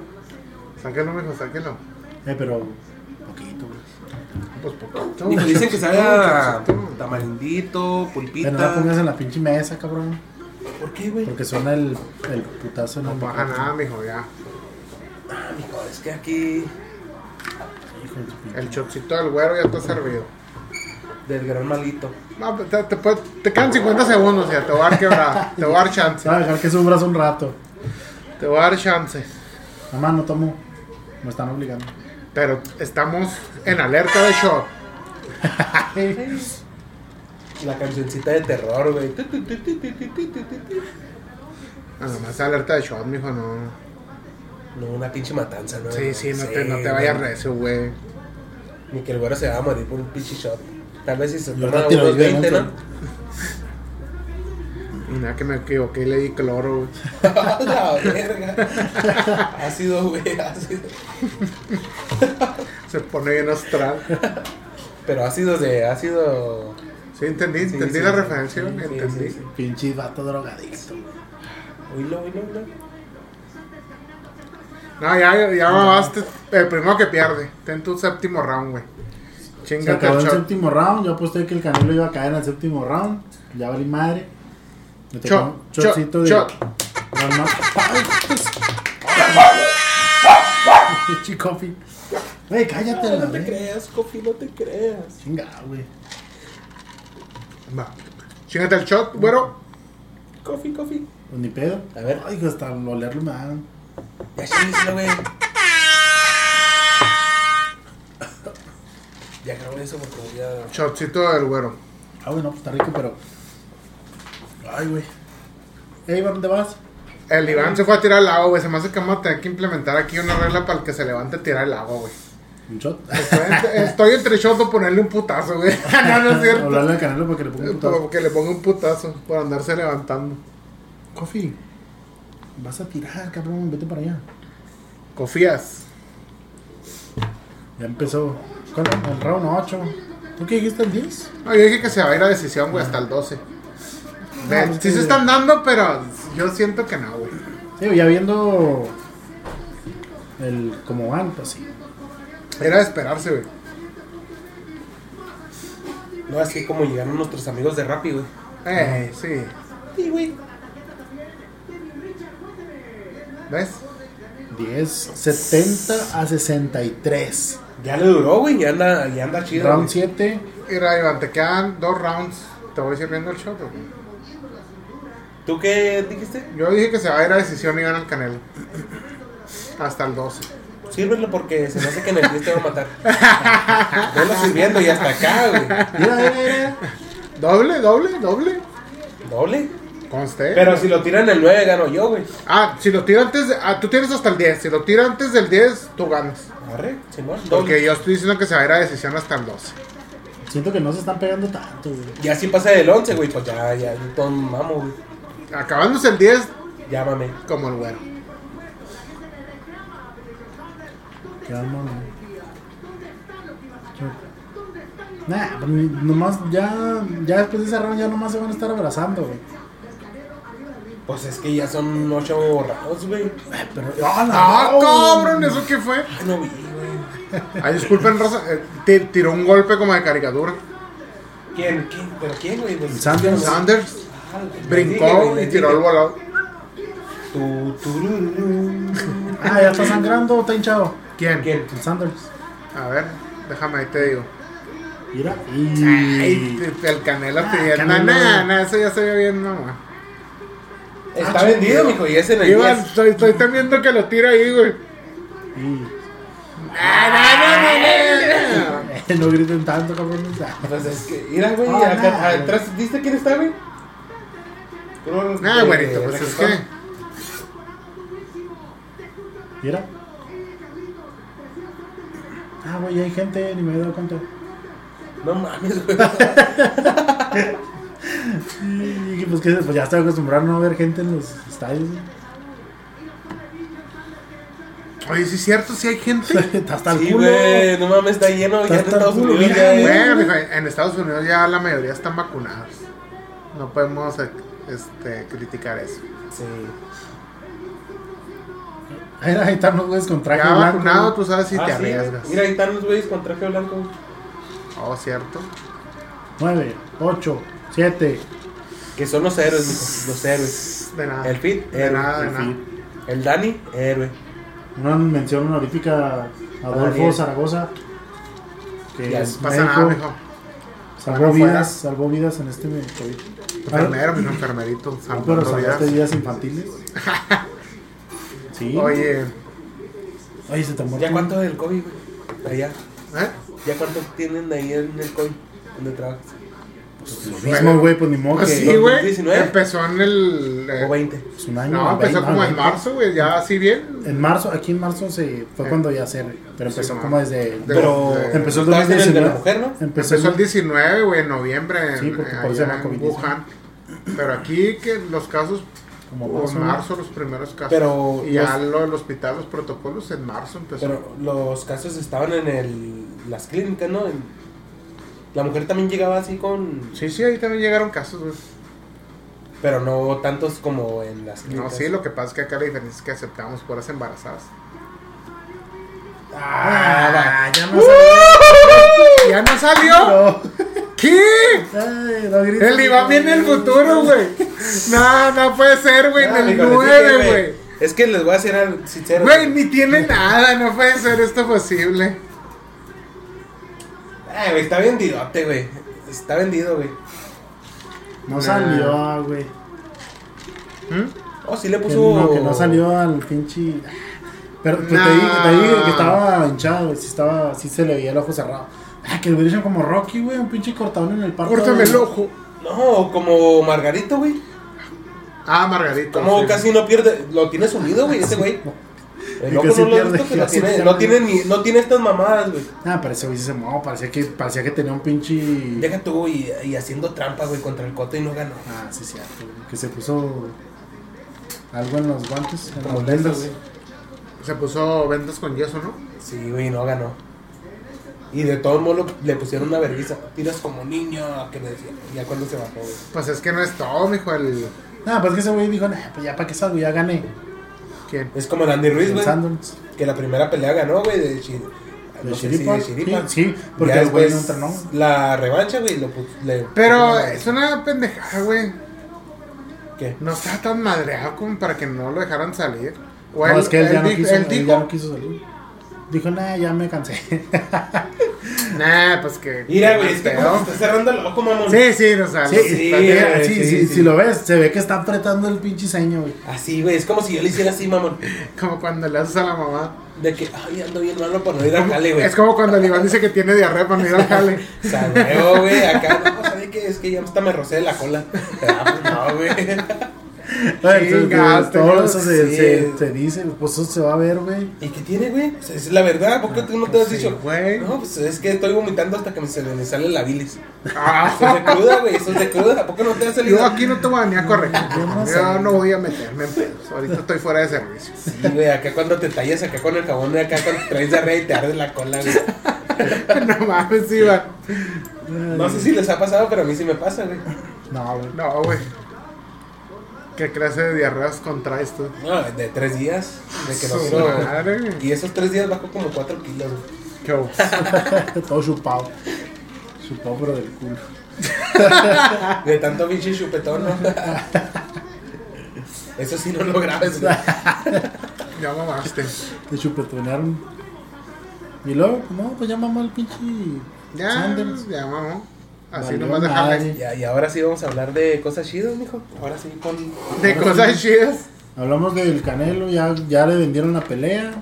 Sáquelo, mijo, sáquelo. Eh, pero poquito, güey. Pues poquito. Hijo, dicen que sabe a tamarindito, pulpita. Que no la pongas en la pinche mesa, cabrón. ¿Por qué, güey? Porque suena el, el putazo en No el baja nada, mijo, ya. Ah, mijo, es que aquí Hijo de. El chocito del güero ya está servido. del gran malito. No, pues, te, te, puede- te quedan 50 segundos ya, te voy a dar quebrada. Te voy a dar chance. Voy a dejar que subras un rato. Te voy a dar chance. Mamá, no tomo. Me están obligando. Pero estamos en alerta de shock. La cancioncita de terror, güey. Nada más alerta de shock, mijo, no. No, una pinche matanza, ¿no? Sí, sí, no Sí, te, no te vayas recio, güey. Ni que el güero se va a morir por un pinche shot. Tal vez si se Yo toma retiro unos el 20, ¿no? nada que me equivoqué y le di cloro, güey. la verga. Ácido, güey, ácido. Se pone bien astral. Pero ácido de ácido. Sí, entendí, Sí, entendí sí, la sí. referencia, entendí. sí, sí. Pinche vato drogadicto. Oílo, oílo, oílo. No, ya, ya mamaste. El primero que pierde. Ten tu séptimo round, güey. Se Chingate acabó el séptimo round. Yo aposté que el Canelo iba a caer en el séptimo round. Ya valí madre. Me tocó Shot, un shot, de. shot. No, no. Coffee. Güey, cállate, Ah, la no te creas, Cofi, no te creas. Chinga, güey. Va. Chingate el shot, güero. Cofi, Cofi. Pues ni pedo. A ver. Ay, hasta olerlo me dan. Ya chingueselo, güey. Ya grabó eso porque voy a. Shotcito del güero. Ah, bueno, pues está rico, pero. Ay, güey. Ey, ¿para dónde vas? El Iván se fue a tirar el agua, güey. Se me hace que vamos a tener que implementar aquí una regla para el que se levante a tirar el agua, güey. Un shot. Estoy entre, estoy entre shot o ponerle un putazo, güey. no, no es cierto. Hablarle al Canelo para que le ponga un putazo. Para que le ponga un putazo por andarse levantando. Coffee, vas a tirar, cabrón, vete para allá. Confías. Ya empezó. ¿Cuál? El round 8. ¿Tú qué dijiste el 10? No, yo dije que se va a ir a decisión, güey, hasta el 12. Ve, pues sí que- se están dando, pero yo siento que no, güey. Sí, ya viendo el cómo van, pues sí. Era de esperarse, güey. No, así como llegaron nuestros amigos de Rappi, güey. Eh, sí. Sí, güey. ¿Ves? 10, 70 a 63. Ya le duró, güey. Ya anda, ya anda chido. Round güey. 7. Y Iván, te quedan dos rounds. Te voy sirviendo el shot, güey. ¿Tú qué dijiste? Yo dije que se va a ir a decisión y gana el Canelo. Hasta el 12. Sírvelo porque se me hace que en el 10 te va a matar. Velo sirviendo y hasta acá, güey. Mira, mira, mira. Doble, doble, doble. Doble. Conste. Pero si lo tiran el 9, gano yo, güey. Ah, si lo tira antes de, ah, tú tienes hasta el 10. Si lo tira antes del 10, tú ganas. Arre, Simón. Porque yo estoy diciendo que se va a ir a decisión hasta el 12. Siento que no se están pegando tanto, güey. Ya si pasa del 11, güey, pues ya, ya, todo mamo, güey. Acabándose el 10, Llámame. como el güero. Qué alma, güey. Nah, pues nomás ya, ya después de ese round ya nomás se van a estar abrazando, güey. Pues es que ya son 8 rounds, güey. Pero, ¡ah, ¡Ah, round! cabrón! ¿Eso qué fue? Ay, no vi, güey. Ay, disculpen, Rosa. eh, ti- tiró un golpe como de caricatura. ¿Quién? ¿Quién? ¿Pero quién, güey? Sanders. Sanders ah, dije, brincó güey, y tiró el volado. Tu. Ah, ya está sangrando, está hinchado. ¿Quién? ¿Quién? El Sanders. A ver, déjame ahí te digo. Mira. Ay, Y. el Canelo Ah, pidiendo. Nah, nah, eso ya se ve bien, no, güey. Está Ah, vendido, mijo, y es en el Iván, 10. estoy, estoy temiendo que lo tire ahí, güey. Ah, no, no, no, no. no griten tanto, cabrón. Pues es que, mira, güey, Ah, atrás, ¿viste quién está, güey? De- güerito, pues es que. Mira. Ah, güey, hay gente, ni me he dado cuenta. No mames, güey. Y pues, que, pues ya estoy acostumbrado a no ver gente en los estadios. güey. Oye, sí es cierto, sí hay gente. Está hasta el Sí, culo. güey, no mames, está lleno. Ya en Estados Unidos ya mijo, en Estados Unidos ya la mayoría están vacunados. No podemos eh, este, criticar eso. Sí. Ahí, ahí están los güeyes con traje Ya blanco. vacunado, tú sabes si Ah, te sí, arriesgas. Mira, ahí están los güeyes con traje blanco. Oh, cierto. 9, 8, 7. Que son los héroes, mijo. Los héroes. De nada. El Fit, De héroe. nada, de el nada. Fit. El Dani, héroe. Una mención honorífica a Adolfo. Zaragoza. Que Ya, es pasa médico, nada, mijo. salvó vidas, salvó vidas en este COVID. Enfermero, mijo, enfermerito. No, pero salvando salvaste vidas. infantiles. Sí. Oye, Oye, se te muere. ¿Ya cuánto del COVID, güey? Allá. ¿eh? ¿Ya cuánto tienen ahí en el COVID? ¿Dónde trabajas? Lo mismo, güey, pues ni modo Pues que. sí, güey. 2019. Empezó en el. eh, ¿O 20? Pues un año. no, empezó como en marzo, güey. Ya así bien. En marzo, aquí en marzo se fue Eh. cuando ya se. Pero Sí, empezó como desde. De- Pero de- empezó el estabas en el de la 2019. mujer, ¿no? Empezó, Empezó el el 19, güey, en noviembre. Sí, en- porque por eso se llama en COVID-19. Wuhan. Pero aquí que los casos como en marzo, marzo, los primeros casos. Pero y ya los- lo del hospital, los protocolos en marzo empezó. Pero los casos estaban en el, las clínicas, ¿no? En- la mujer también llegaba así con... Sí, sí, ahí también llegaron casos, güey. Pero no tantos como en las No, clínicas. sí, lo que pasa es que acá la diferencia es que aceptamos puras embarazadas. Ah, ya no ¡Uh! salió. ¿Ya no salió? ¿Qué? Ay, no. El Iván viene en el futuro, güey. No, no puede ser, güey, en Ah, el hijo, les dije, 9, güey. Es que les voy a ser al- sincero. Güey, ni tiene nada, no puede ser esto posible. Ay, güey, está vendidote, güey. Está vendido, güey. No Nah. salió, güey. ¿Mm? Oh, sí le Que puso... no, que no salió al pinche. Pero pues, Nah. te, dije, te dije que estaba hinchado, güey. Sí, estaba, sí se le veía el ojo cerrado. Ah, que lo hicieron como Rocky, güey. Un pinche cortadón en el parto. Córtame el ojo. No, como Margarito, güey. Ah, Margarito. Como sí. casi no pierde... Lo tiene sumido, güey, ese güey. El loco no lo he pierde, visto que tiene... No tiene, ni, no tiene estas mamadas, güey. Ah, pero ese güey se mamó. Parecía que, parecía que tenía un pinche. Deja tú, y, y haciendo trampa, güey, contra el coto y no ganó. Ah, sí, cierto, güey. Que se puso. Algo en los guantes, en Como las vendas. güey. Se puso ventas con yeso, ¿no? Sí, güey, no ganó. Y de todos modos lo- le pusieron una vergüenza. Tiras como niño, que le decía. Ya cuando se bajó, güey. Pues es que no es todo, mijo, el... Ah, pues que ese güey dijo, nah, pues ya para qué salgo, ya gané. ¿Quién? Es como el Andy Ruiz, güey. Que la primera pelea ganó, güey, de, Chi- ¿De no sé Chiripa. Sí, sí, porque Ya el güey no entrenó. La revancha, güey, le Pero es una pendejada, güey. ¿Qué? No estaba tan madreado como para que no lo dejaran salir. O No, él- es que él, ya, no quiso, él él dijo, ya no quiso salir. Dijo, nah, ya me cansé. nah, pues que... Mira, güey, es que está cerrando el ojo, mamón. Sí, sí, no sabes. Sí, sí, güey, sí, sí, sí, sí. Si lo ves, se ve que está apretando el pinche ceño, güey. Así, güey, es como si yo le hiciera así, mamón. Como cuando le haces a la mamá. De que, ay, ando bien malo por no ir al jale, güey. Es como cuando el Iván dice que tiene diarrea para no ir al jale. Saleo, güey, acá, no, ¿sabe qué? Es que ya hasta me rocé de la cola. Ah, pues no, güey. Ay, entonces, Chingas, todo tengo- eso se, sí. se, se dice, pues eso se va a ver, güey. ¿Y qué tiene, güey? Es la verdad, ¿por qué tú no te has Sí, dicho? güey. No, pues es que estoy vomitando hasta que me, se me sale la bilis. Ah, Eso es de cruda, güey, eso es de cruda. ¿A poco no te ha salido? yo aquí no te voy a venir a corregir. Yo no. Yo no voy a meterme en pedos. Ahorita estoy fuera de servicio. Sí, güey, acá cuando te tallas acá con el jabón, acá cuando traes diarrea y te arde la cola, güey. no mames, Iván. No sé si les ha pasado, pero a mí sí me pasa, güey. No, güey. No, güey. ¿Qué clase de diarreas contraes tú? No, de tres días, de que no Su quiero... madre. Y esos tres días bajo como cuatro kilos, güey. Qué. Todo chupado. Chupado, pero del culo. De tanto pinche chupetón, ¿no? Eso sí no lo grabes, güey. Ya mamaste. Te chupetonearon. Y luego, no, pues ya mamó el pinche Ya, Sanders. ya mamó. Así Valió nomás madre. déjame. Ya, y ahora sí vamos a hablar de cosas chidas, mijo. Ahora sí con... De cosas chidas. Hablamos del Canelo, ya, ya le vendieron la pelea.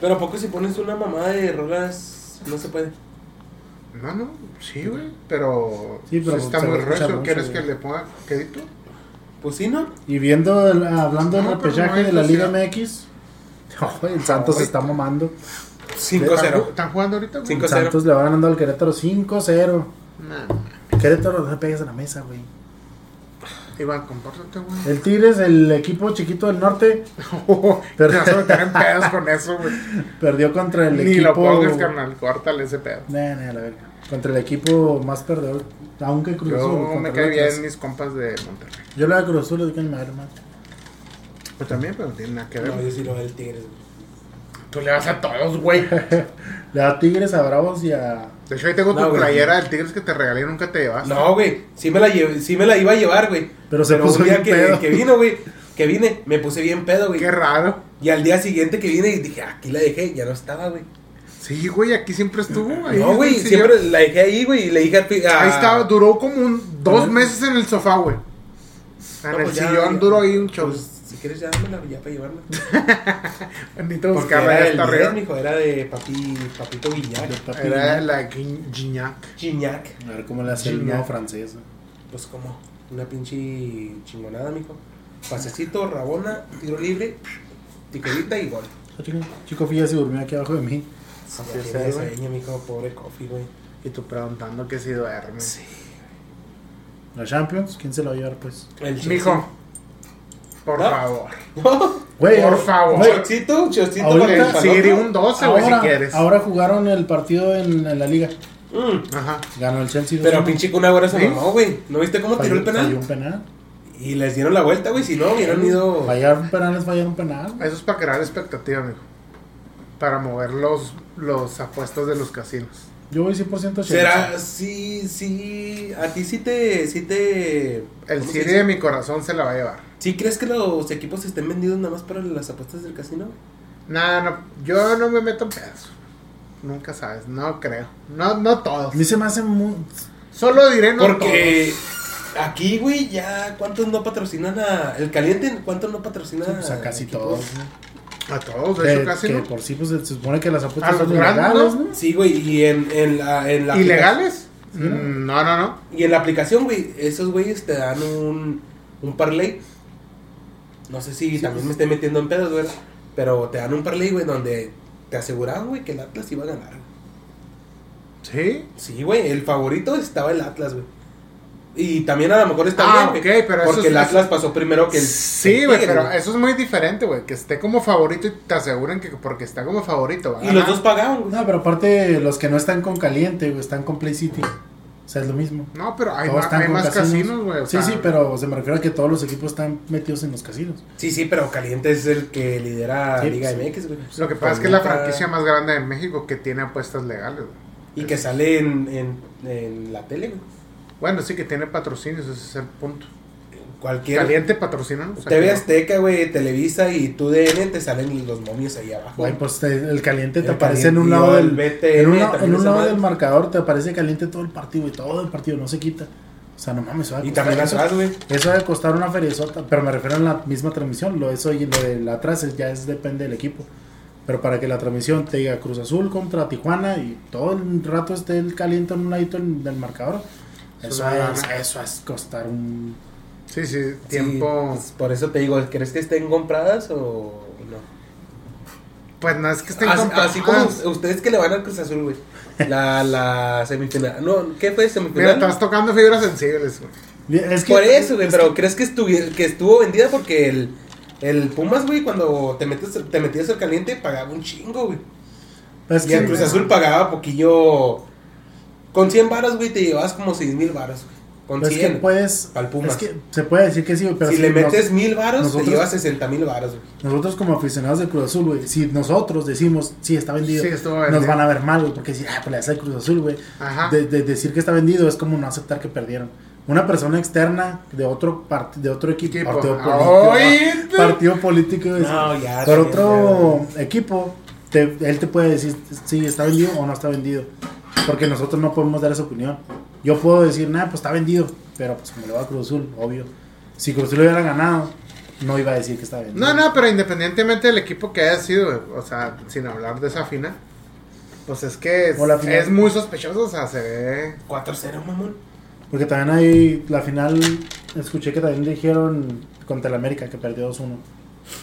Pero ¿a poco si pones una mamada de rolas no se puede? No, no, sí, güey. Pero, Sí, pero está se muy va a escuchar recio. mucho, ¿Quieres güey. que le ponga quedito? Pues sí, ¿no? Y viendo, el- hablando del No, pero repechaje no hay de la Liga. MX, el Santos se está mamando. 5-0. ¿Están jugando ahorita? güey? Cinco- El Santos le va ganando al Querétaro 5-0. Nah. Querétaro, no le pegues a la mesa, güey. Iván, compórtate, güey. El Tigres, el equipo chiquito del norte, en pedos con eso, güey. perdió contra el Ni equipo. lo pongas, carnal. Córtale ese pedo. Nah, nah, la verga. Contra el equipo más perdedor. Aunque Cruz Azul. Yo me cae bien mis compas de Monterrey. Yo le doy a Cruz Azul, le doy que mi madre, madre. Pues también, pero no tiene nada que ver. No, yo sí lo veo el Tigres. güey. Tú le vas a todos, güey. Le da a Tigres, a Bravos y a. De hecho, ahí tengo No, tu güey. playera del Tigres que te regalé y nunca te llevaste. No, güey. Sí me la sí me la iba a llevar, güey. Pero se puso un día bien que, pedo. que vino, güey. Que vine, me puse bien pedo, güey. Qué raro. Y al día siguiente que vine y dije, aquí la dejé, ya no estaba, güey. Sí, güey, aquí siempre estuvo. Ahí No, güey, siempre la dejé ahí, güey, y le dije a... a- Ahí estaba, duró como un, dos Ajá. meses en el sofá, güey. En No, el pues ya, sillón ya. duró ahí un show. Pues, quieres ya dámela ya para llevarla. Está 10, arriba. mijo, era de papi, papito Guiñac. Papi Era Guiñac. la Gignac. Gignac. A ver cómo le hace el nuevo francés. Pues como, una pinche chingonada, mijo. Pasecito, rabona, tiro libre, tijerita y gol. Chico, Chico Filla se durmió aquí abajo de mí. Sí, Así es, sueño, mijo, pobre coffee, güey. Y tú preguntando que si duerme. Sí. La Champions, ¿quién se la va a llevar, pues? El Mijo, por ¿No? favor. Güey, Por favor. chocito Ahorita con el un 12, güey, si ahora, quieres. ahora jugaron el partido en, en la liga. Mm. Ajá. Ganó el Chelsea. Pero 2-1. pinche Kun Agüero se mamó, güey. ¿No viste cómo tiró el Falló- falló penal? un penal. Y les dieron la vuelta, güey. Si no, hubieran ido... Fallaron penales, fallaron penal. Eso es para crear expectativa, amigo. Para mover los, los apuestos de los casinos. Yo voy 100% Chelsea. ¿Será? Sí, sí. A ti sí te... Sí te El ¿cómo se Siri de mi corazón se la va a llevar. ¿Sí crees que los equipos estén vendidos nada más para las apuestas del casino? Nah, no, yo no me meto en pedos. Nunca sabes, no creo. No, no todos. A mí se me hace muy. Solo diré no Porque aquí, güey, ya... ¿Cuántos no patrocinan a... El caliente, ¿cuántos no patrocinan sí, pues, a casi equipos? todos. A todos, de Que, hecho casi que no. por sí, pues se supone que las A apuestas son grandes, ilegales, ¿no? ¿no? Sí, güey, y en, en la... En la ¿Ilegales? Mm, No, no, no. Y en la aplicación, güey, esos güeyes te dan un, un parlay. No sé si también me estoy metiendo en pedos, güey. Pero te dan un parlay, güey, donde te aseguraban, güey, que el Atlas iba a ganar. ¿Sí? Sí, güey, el favorito estaba el Atlas, güey. Y también a lo mejor está Ah, bien, pero eso porque es- el Atlas pasó primero que el. Sí, güey, pero eso es muy diferente, güey. Que esté como favorito y te aseguran que porque está como favorito. Y los dos pagaban, güey. No, pero aparte, los que no están con Caliente, güey, están con Play City. O sea, es lo mismo. No, pero hay, Todos ma- están hay con más casinos, güey. o Sí, sea, sí, pero se me refiere a que todos los equipos están metidos en los casinos. Sí, sí, pero Caliente es el que lidera Sí, Liga sí. MX, güey. Lo que pasa es que es la franquicia más grande de México que tiene apuestas legales, güey. Y que sale en, en, en la tele, güey. Bueno, sí que tiene patrocinios, ese es el punto. Cualquier. Caliente patrocina. o sea, TV Azteca, güey, Televisa y tu DN te salen los momios ahí abajo. Güey, pues te- el Caliente te El aparece en un lado el del... BTN En, una- también en un lado del marcador te aparece Caliente todo el partido y todo el partido no se quita. O sea, no mames, va a y costar también eso. atrás, güey. Eso debe costar una feriezota, pero me refiero a la misma transmisión. Lo, eso y lo del atrás es- ya es depende del equipo. Pero para que la transmisión te diga Cruz Azul contra Tijuana y todo el rato esté el caliente en un ladito del marcador, Es eso una es, eso es costar un... Sí, sí, Sí, tiempo. pues, por eso te digo, ¿crees que estén compradas o no? Pues no es que estén Así, compradas. así como ustedes que le van al Cruz Azul, güey. La, la semifinal. No, ¿qué fue Mira, semifinal? estás tocando fibras sensibles, güey. Es que- Por eso, güey, es pero que- ¿crees que, estuvi- que estuvo vendida? Porque el, el Pumas, güey, cuando te, metes, te metías al caliente, pagaba un chingo, güey. es Y que- el Cruz Azul pagaba poquillo. Con 100 varos, güey, te llevabas como 6 mil varos, güey. Con es que 100. puedes... Es que se puede decir que sí, pero si si le metes mil varos, nosotros- te llevas 60 mil varos, güey. Nosotros como aficionados de Cruz Azul, güey, si nosotros decimos, sí, está vendido, Sí, nos van a ver mal, güey, porque si, ah, pues le hace el Cruz Azul, güey. Ajá. De, de decir que está vendido es como no aceptar que perdieron. Una persona externa de otro part- de otro equipo, Equipo. partido político, partido político, es- No, ya, por otro equipo, te- él te puede decir si está vendido o no está vendido, porque nosotros no podemos dar esa opinión. Yo puedo decir, nada, pues está vendido, pero pues como le va a Cruz Azul, obvio. Si Cruz Azul hubiera ganado, no iba a decir que está vendido. No, no, pero independientemente del equipo que haya sido, o sea, sin hablar de esa final, pues es que es, O la final. es muy sospechoso, o sea, se ve. 4-0, mamón. Porque también hay la final, escuché que también dijeron contra el América que perdió 2-1.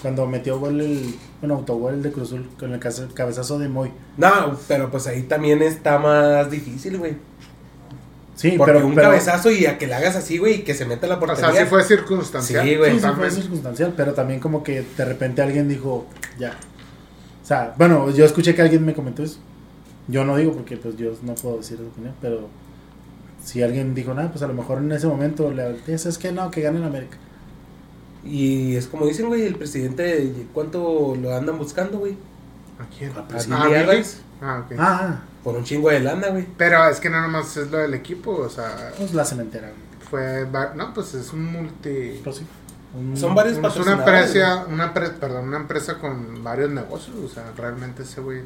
Cuando metió gol el, bueno, autogol de Cruz Azul con el cabezazo de Moy. No, pero pues ahí también está más difícil, güey. Sí, Porque pero, un pero- cabezazo y a que le hagas así, güey, y que se meta a la O portería. sea, sí fue circunstancial. Sí, güey. Sí, sí fue circunstancial, pero también como que de repente alguien dijo, ya. O sea, bueno, yo escuché que alguien me comentó eso. Yo no digo porque pues yo no puedo decir su opinión, pero si alguien dijo, nada, pues a lo mejor en ese momento le es que no, que gane en América. Y es como dicen, güey, el presidente, ¿cuánto lo andan buscando, güey? ¿A quién? Ah, A pues, Billy Ah. Álvarez, Ah, ok. Ah, Por un chingo de lana, güey. Pero es que no nomás es lo del equipo, o sea, pues la cementera. güey. fue. No, pues es un multi. Pues sí. Un- Son varios Es una empresa, una pre- perdón, una empresa con varios negocios, o sea, realmente ese güey.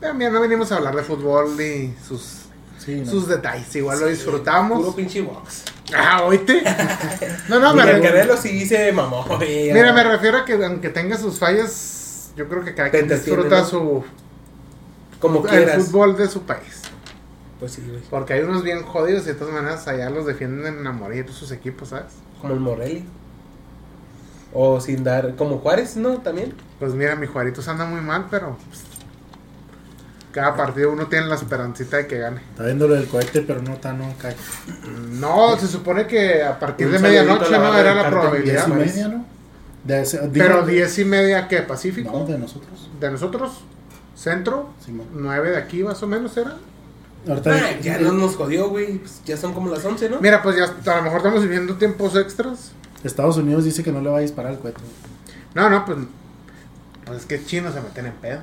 Pero mira, no venimos a hablar de fútbol ni sus, Sí, no. sus detalles, igual lo disfrutamos. Puro pinche box. Ah, oíste. No, no, me, Mira, el re- Canelo sí se mamó, güey. mira, me refiero a que aunque tenga sus fallas, yo creo que cada quien disfruta ¿no? su Como el quieras. fútbol de su país. Pues sí, güey. Porque hay unos bien jodidos y de todas maneras allá los defienden a morir sus equipos, ¿sabes? Como el Morelli. O sin dar. Como Juárez, ¿no? También. Pues mira, mi Juaritos anda muy mal, pero pues, cada partido uno tiene la esperancita de que gane. Está viendo lo del cohete, pero no está, no cae. No, se supone que a partir Un de medianoche no era la probabilidad. ¿Diez y media, no? De ese- digo- Pero diez y media, ¿qué? ¿Pacífico? No, de nosotros. ¿De nosotros? ¿Centro? Simón. ¿Nueve de aquí más o menos era? Ahorita Ah, ya no nos jodió, güey. Pues ya son como las 11, ¿no? Mira, pues ya a lo mejor estamos viviendo tiempos extras. Estados Unidos dice que no le va a disparar el cohete. No, no, pues, pues es que chinos se meten en pedos.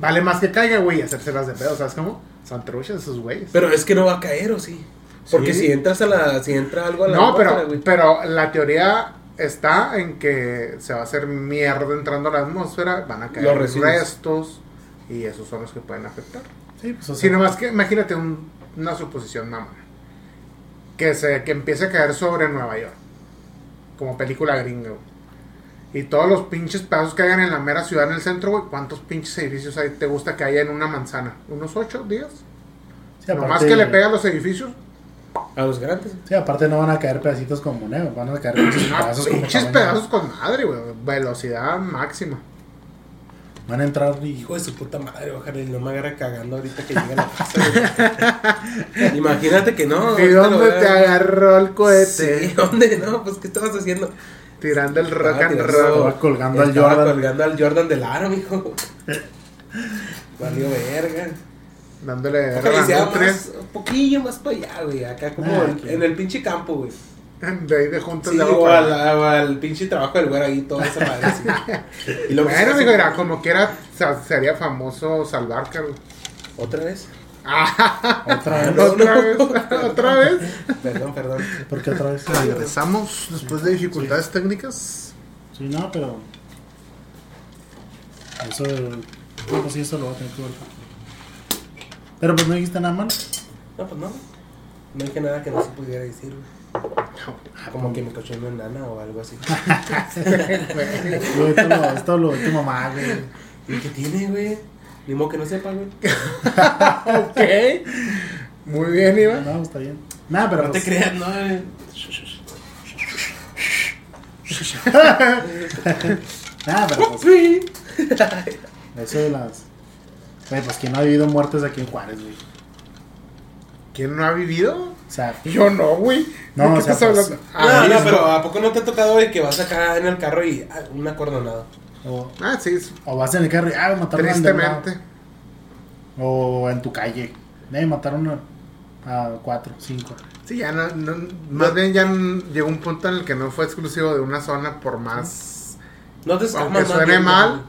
Vale más que caiga, güey, y hacérselas de pedos, ¿sabes cómo? Son truchas esos güeyes. Pero es que no va a caer, ¿o sí? Porque Sí. si entras a la. Si entra algo a la. No, atmósfera, pero, güey. pero la teoría está en que se va a hacer mierda entrando a la atmósfera, van a caer Los los residuos. restos y esos son los que pueden afectar. Sí, pues o sea, nomás que imagínate un- una suposición, mamá. Que se que empiece a caer sobre Nueva York. Como película gringa, güey. Y todos los pinches pedazos que hayan en la mera ciudad en el centro, güey. ¿Cuántos pinches edificios hay, te gusta que haya en una manzana? ¿Unos ocho días? sí, aparte- Nomás que le pega a los edificios. A los grandes. Sí, aparte no van a caer pedacitos como moneda, van a caer pinches pedazos pedazos con madre, güey. Velocidad máxima. Van a entrar y. Hijo de su puta madre, ojalá y no me agarre cagando ahorita que llegue la casa. Imagínate que no. ¿Y dónde te agarró el cohete? Sí, ¿dónde? No, pues ¿qué estabas haciendo? Tirando el rock Ah, and tirando- roll. Estaba colgando al Jordan. colgando al Jordan del aro, mijo. Valió verga. Dándole más, un poquillo más para allá, güey. Acá como Ah, en el pinche campo, güey. De ahí de juntos Sí, de agua al, para- o al pinche trabajo del güero ahí, toda esa madre. sí. Y lo que Bueno, era como que era, sería famoso salvar, Carlos. ¿Otra vez? Otra vez. ¿Otra vez? ¿Otra vez? Perdón, perdón. ¿Por qué otra vez? Regresamos después de dificultades técnicas. Sí, no, pero. Eso. No, pues sí, eso lo voy a tener que ver. Pero pues no dijiste nada malo. No, pues no. No dije nada que no se pudiera decir, güey. Como que me cochó una enana o algo así. Güey, esto lo, esto lo tu mamá, güey. ¿Y qué tiene, güey? Ni modo que no sepa, güey. ok. Muy bien, Iván. No, está bien. Nada, pero. No te pues, creas, no, güey. Nada, pero pues. Eso de las. Güey, pues que no ha habido muertes aquí en Juárez, güey. ¿Quién no ha vivido? O sea, Yo no, güey. No, ¿De qué o sea, estás pues, hablando? No, Ah, no, pero ¿a poco no te ha tocado, güey, que vas acá en el carro y ah, un acordonado? o, Ah, sí, es- o vas en el carro y. Ah, mataron tristemente. O en tu calle. Eh, mataron a, a cuatro, cinco. Sí, ya no, no- más bien ya llegó un punto en el que no fue exclusivo de una zona por más, No te aunque escamas más suene bien, mal,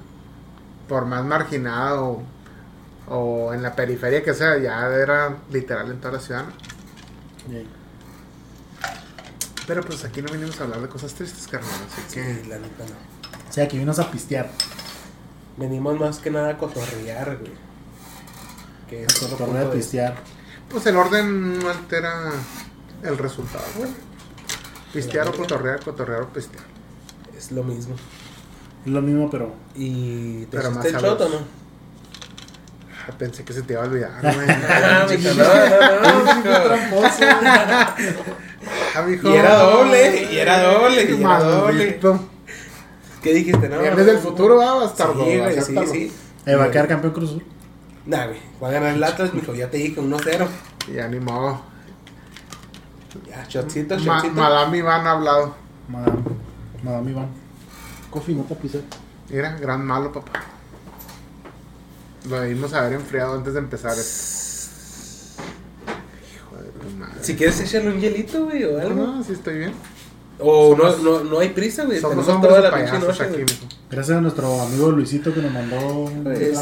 por más marginado o, o en la periferia que sea, ya era literal en toda la ciudad. Pero pues aquí no venimos a hablar de cosas tristes, carnal, así Sí, que... la neta no. O sea, que vienes a pistear. Venimos más que nada a cotorrear, güey. Que es Torneo punto a de- pistear. Pues el orden no altera el resultado, güey. Pistear o cotorrear, cotorrear o pistear. Es lo mismo. Es lo mismo, pero. ¿Y te Pero el más shot o sabroso. no? Ah, Pensé que se te iba a olvidar, güey. Ah, mijo, no, no, no, mijo. Ah, mijo. Y era doble, y era doble, y era doble. ¿Qué dijiste? No, Vienes del futuro, va, bastardo. Sí, güey, sí, sí. Eh, va a quedar campeón Cruz Azul. Nah, güey. Va a ganar el Atlas, mijo. Ya te dije, 1-0. Ya ni modo. Ya, shotcito, Ma- shotcito. Madame Iván ha hablado. Madame. Madame Iván. Coffee, no pisé. Mira, gran malo, papá. Lo debimos haber enfriado antes de empezar esto. Hijo de tu madre. Si quieres echarle un hielito, güey, o No, algo. no, sí estoy bien. O no, no, no hay prisa, güey. Somos Tenemos toda de la pinche noche, aquí, güey. mijo. Gracias a nuestro amigo Luisito que nos mandó un Pues.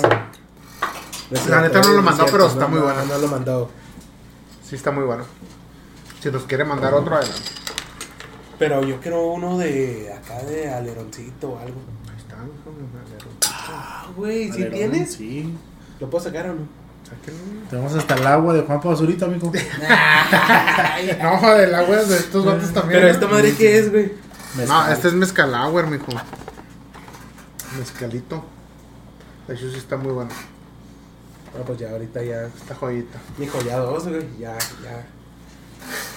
No es La neta no lo mandó, es pero está muy no, bueno. No lo mandó. Sí, está muy bueno. Si nos quiere mandar otro, adelante. Pero yo quiero uno de acá de aleroncito o algo. Ahí está, mijo, alero. Ah, güey, si Alerón, tienes, Sí. ¿lo puedo sacar o no? Sáquenlo. Tenemos hasta el agua de Juan Basurita, amigo. No, del agua de estos vatos también. Pero ¿no? esta madre, ¿qué es, güey? No, este es mezcalauer, mijo. Mezcalito. De hecho, sí está muy bueno. Ah, pues ya ahorita ya. Esta joyita. Mijo, ya dos, güey. Ya, ya.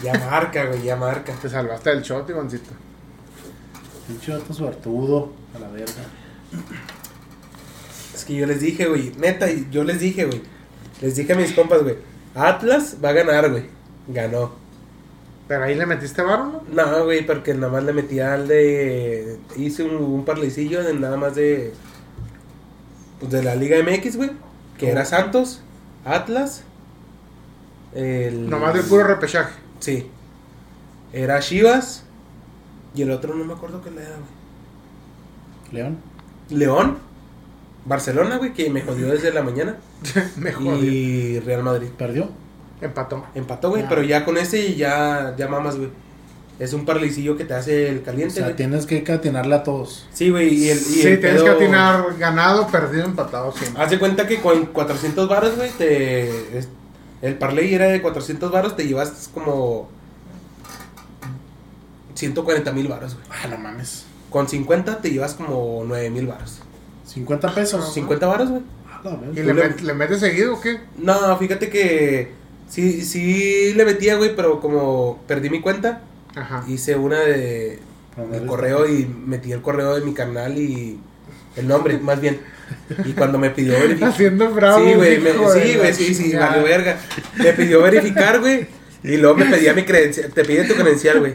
Ya marca, güey, ya marca. Te salvaste del shot, Ivancito. Pinche vato suertudo. A la verga. Que yo les dije, güey, neta, y yo les dije, güey. Les dije a mis compas, güey. Atlas va a ganar, güey. Ganó. Pero ahí le metiste varo, ¿no? No, güey, porque nada más le metí al de. Hice un, un parlecillo de nada más de. Pues de la Liga MX, güey. Que era Santos, Atlas. El... Nomás del puro repechaje. Sí. Era Chivas. Y el otro no me acuerdo qué le era, güey. León. León. Barcelona, güey, que me jodió desde la mañana. Mejor. Y Real Madrid. Perdió. Empató. Empató, güey, Ah. pero ya con ese ya, ya mamas, güey. Es un parlecillo que te hace el O caliente, sea, güey. tienes que catenarle a todos. Sí, güey, y el, y Sí, el tienes que atinar ganado, perdido, empatado siempre. Haz de cuenta que con 400 varos, güey, te... el parlay era de 400 varos, te llevas como 140 mil varos, güey. Ah, no mames. Con 50 te llevas como 9 mil varos. 50 pesos. 50 varos, güey. Ah. ¿Y le, met- le metes seguido o qué? No, fíjate que sí, sí le metía, güey, pero como perdí mi cuenta, Ajá. hice una de, de correo y metí el correo de mi canal y El nombre, más bien. Y cuando me pidió verificar. Haciendo bravo. Sí, güey, sí, güey, sí, sí, valió verga. Me pidió verificar, güey. Y luego me pedía mi credencial, te pide tu credencial, güey.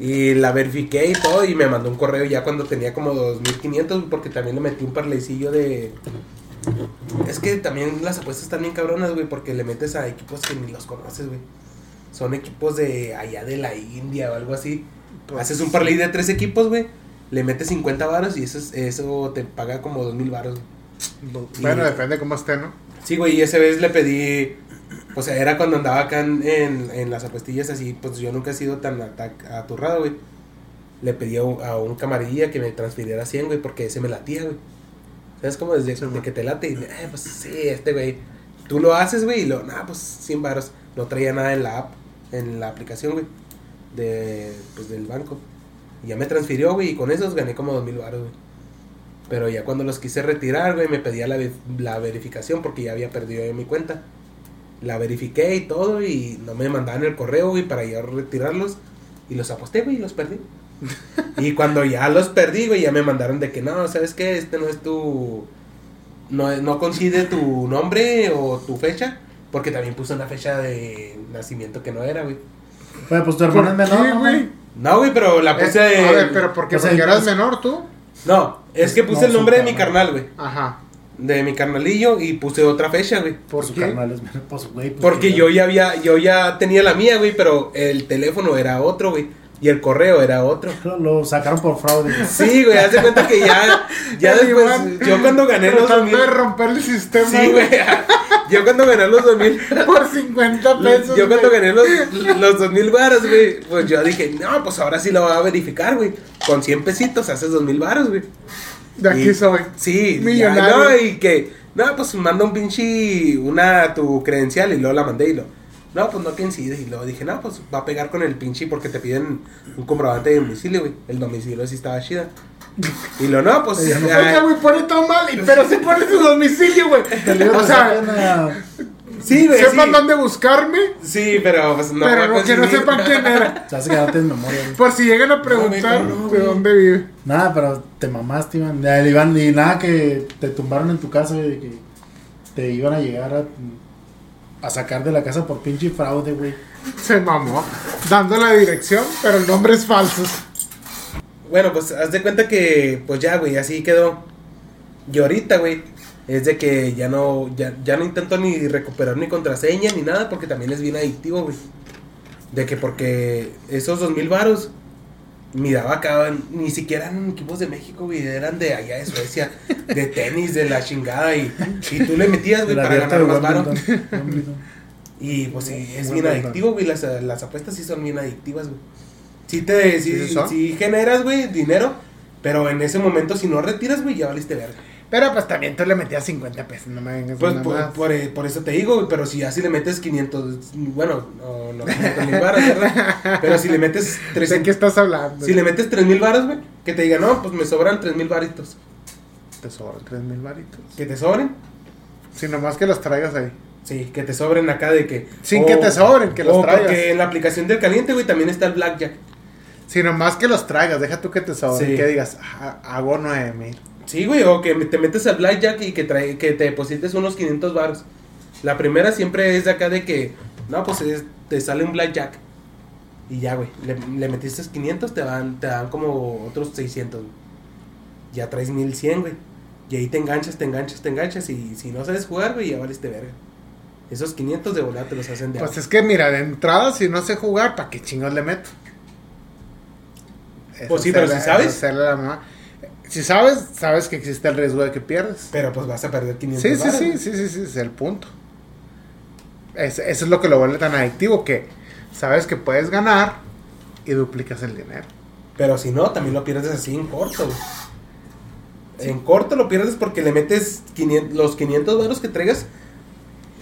Y la verifiqué y todo, y me mandó un correo ya cuando tenía como 2500, porque también le metí un parlecillo de. Es que también las apuestas están bien cabronas, güey, porque le metes a equipos que ni los conoces, güey. Son equipos de allá de la India o algo así. Pues, Haces un parlay de tres equipos, güey. Le metes 50 varos y eso, es- eso te paga como 2000 varos. Bueno, Y- depende cómo esté, ¿no? Sí, güey, y esa vez le pedí. O sea, era cuando andaba acá en, en, en las apuestillas así. Pues yo nunca he sido tan aturrado, güey. Le pedí a un, camarilla que me transfiriera 100, güey, porque ese me latía, güey. ¿Sabes cómo? Desde de que te late y, eh, pues sí, este güey. Tú lo haces, güey, y lo, nah, pues 100 varos. No traía nada en la app, en la aplicación, güey. De, pues del banco. Y ya me transfirió, güey, y con esos gané como 2000 varos, güey. Pero ya cuando los quise retirar, güey, me pedía la, la verificación porque ya había perdido yo mi cuenta. La verifiqué y todo y no me mandaban el correo, güey, para ya retirarlos. Y los aposté, güey, y los perdí. y cuando ya los perdí, güey, ya me mandaron de que no, ¿sabes qué? Este no es tu... No, es- no coincide tu nombre o tu fecha. Porque también puse una fecha de nacimiento que no era, güey. Oye, pues tu hermano es ¿Por menor, qué, ¿no, güey? No, güey, pero la Es- puse... a ver, pero Porque eras es- menor tú. No, es que puse No, el nombre de mi carnal, güey. Ajá. De mi carnalillo y puse otra fecha, güey. ¿Por Su qué? carnal es menor, pues, güey. pues, Porque que- yo ya había, yo ya tenía la mía, güey, pero el teléfono era otro, güey. Y el correo era otro. Lo, lo sacaron por fraude. Sí, güey, haz de cuenta que ya, ya después, yo cuando gané los Tratando 2000, de romper el sistema. sí, güey, yo cuando gané los 2000, Por 50 pesos. yo cuando gané los, los 2000 varos, güey, pues yo dije, no, pues ahora sí lo voy a verificar, güey. Con 100 pesitos haces 2000 varos, güey. De aquí Y- soy. Sí, Millonario. ya, no, y que, no, pues manda un pinche, una, tu credencial y luego la mandé y lo, no, pues no coincide. Y luego dije, no, pues va a pegar con el pinche porque te piden un comprobante de domicilio, güey. El domicilio sí estaba chida. Y lo, no, pues, Oiga, güey, pone todo mal. Pero sí pone su domicilio, güey. O sea, sí, güey, sepan sí. dónde buscarme. Sí, pero pues no. pero no, que no sepan quién era. Se hace quedarte en memoria, güey. Por si llegan a preguntar No, no, de dónde vive. Nada, pero te mamaste, Iván. Ya, el Iván, y nada que te tumbaron en tu casa, güey, de que te iban a llegar a, a sacar de la casa por pinche fraude, güey. Se mamó. Dando la dirección, pero el nombre es falso. Bueno, pues haz de cuenta que, pues ya, güey, así quedó. Y ahorita, güey, es de que ya no, ya, ya no intento ni recuperar mi contraseña ni nada porque también es bien adictivo, güey. De que porque esos dos mil varos, miraba acá, ni siquiera eran equipos de México, güey, eran de allá de Suecia, de tenis, de la chingada, y, y tú le metías, güey, El para ganar más varo. Y pues sí, es bien adictivo, güey. Las, las apuestas sí son bien adictivas, güey. Sí te sí, Sí, sí generas, güey, dinero. Pero en ese momento, si no retiras, güey, ya valiste verga. Pero pues también tú le metías 50 pesos. No me vengas Pues por, por, eh, por eso te digo. Pero si así le metes 500, bueno, no, no 500 mil baros, ¿verdad? Pero si le metes ¿De qué 300, estás hablando? si le metes 3 mil baros, güey, que te diga, no, pues me sobran 3 mil baritos. Te sobran 3 mil varitos. Que te sobren. Si nomás que los traigas ahí. Sí, que te sobren acá de que. Sin que te sobren, que los traigas. Porque en la aplicación del caliente, güey, también está el blackjack. Si nomás que los traigas, deja tú que te sobren. Sí. Que digas, "Ah, hago 9 mil. Sí, güey, o que te metes al blackjack y que, trae, que te deposites unos 500 baros. La primera siempre es de acá de que, no, pues es- te sale un blackjack. Y ya, güey, le, le metiste 500, te dan, te dan como otros 600, güey. Ya traes 1100, güey. Y ahí te enganchas, te enganchas, te enganchas. Y si no sabes jugar, güey, ya valiste verga. Esos 500 de volada te los hacen de Pues agua. es que mira, de entrada, si no sé jugar, ¿para qué chingos le meto? Es Pues sí, pero si sabes. la mamá. Si sabes, sabes que existe el riesgo de que pierdes. Pero pues vas a perder 500 Sí, sí, sí, sí, sí, sí, es el punto. Es- eso es lo que lo vuelve tan adictivo, que sabes que puedes ganar y duplicas el dinero. Pero si no, también lo pierdes así en corto. En corto lo pierdes porque le metes 500 los 500 varos que traigas.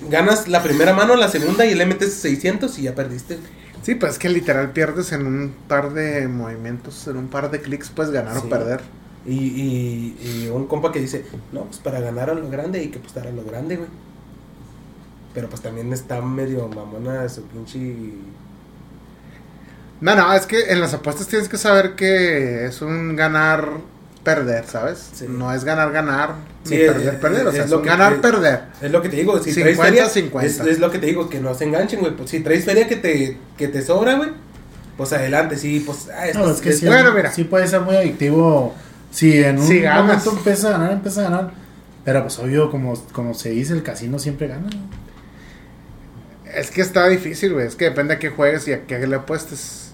Ganas la primera mano, la segunda y le metes 600 y ya perdiste. Sí, pues es que literal pierdes en un par de movimientos, en un par de clics puedes ganar Sí. o perder. Y, y, y un compa que dice, no, pues para ganar a lo grande hay que apostar a lo grande, güey. Pero pues también está medio mamona su pinche... No, no, es que en las apuestas tienes que saber que es un ganar perder, ¿sabes? Sí. No es ganar, ganar, Sí, ni es- perder, perder. O es sea, es lo un que- ganar, es- perder. Es lo que te digo, si 50, traes feria, 50. Es, es lo que te digo, que no se enganchen, güey. Pues si traes feria que te, que te sobra, güey, pues adelante, sí, pues... Ah, esto No, es que es- sí, bueno, mira. sí puede ser muy adictivo. Si en un ganas. momento empieza a ganar, empieza a ganar. Pero pues obvio, como, como se dice, el casino siempre gana. Es que está difícil, güey. Es que depende a qué juegues y a qué le apuestes.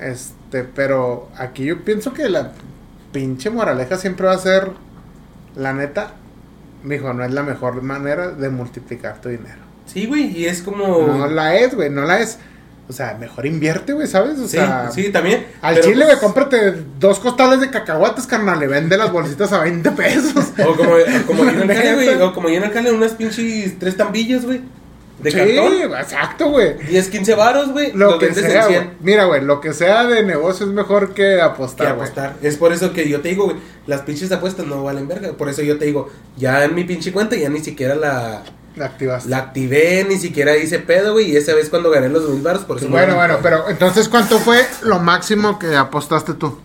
Este, pero aquí yo pienso que la pinche moraleja siempre va a ser, la neta, mijo, no es la mejor manera de multiplicar tu dinero. Sí, güey, y es como... No la es, güey, no la es. O sea, mejor invierte, güey, ¿sabes? O sí, sea, sí, también. al chile, pues, güey, cómprate dos costales de cacahuates, carnal, le vende las bolsitas a 20 pesos. O como, como en el Cali, güey, o como ahí en el Cali, unas pinches tres tambillas, güey, de sí, cartón. exacto, güey. 10, 15 varos, güey, Lo que sea, en güey. 100. Mira, güey, lo que sea de negocio es mejor que que apostar, güey. apostar. Es por eso que yo te digo, güey, las pinches apuestas no valen verga. Por eso yo te digo, ya en mi pinche cuenta ya ni siquiera la, La activaste. la activé, ni siquiera hice pedo, güey. Y esa vez cuando gané los mil baros, por eso Bueno, no- bueno, pero entonces, ¿cuánto fue lo máximo que apostaste tú?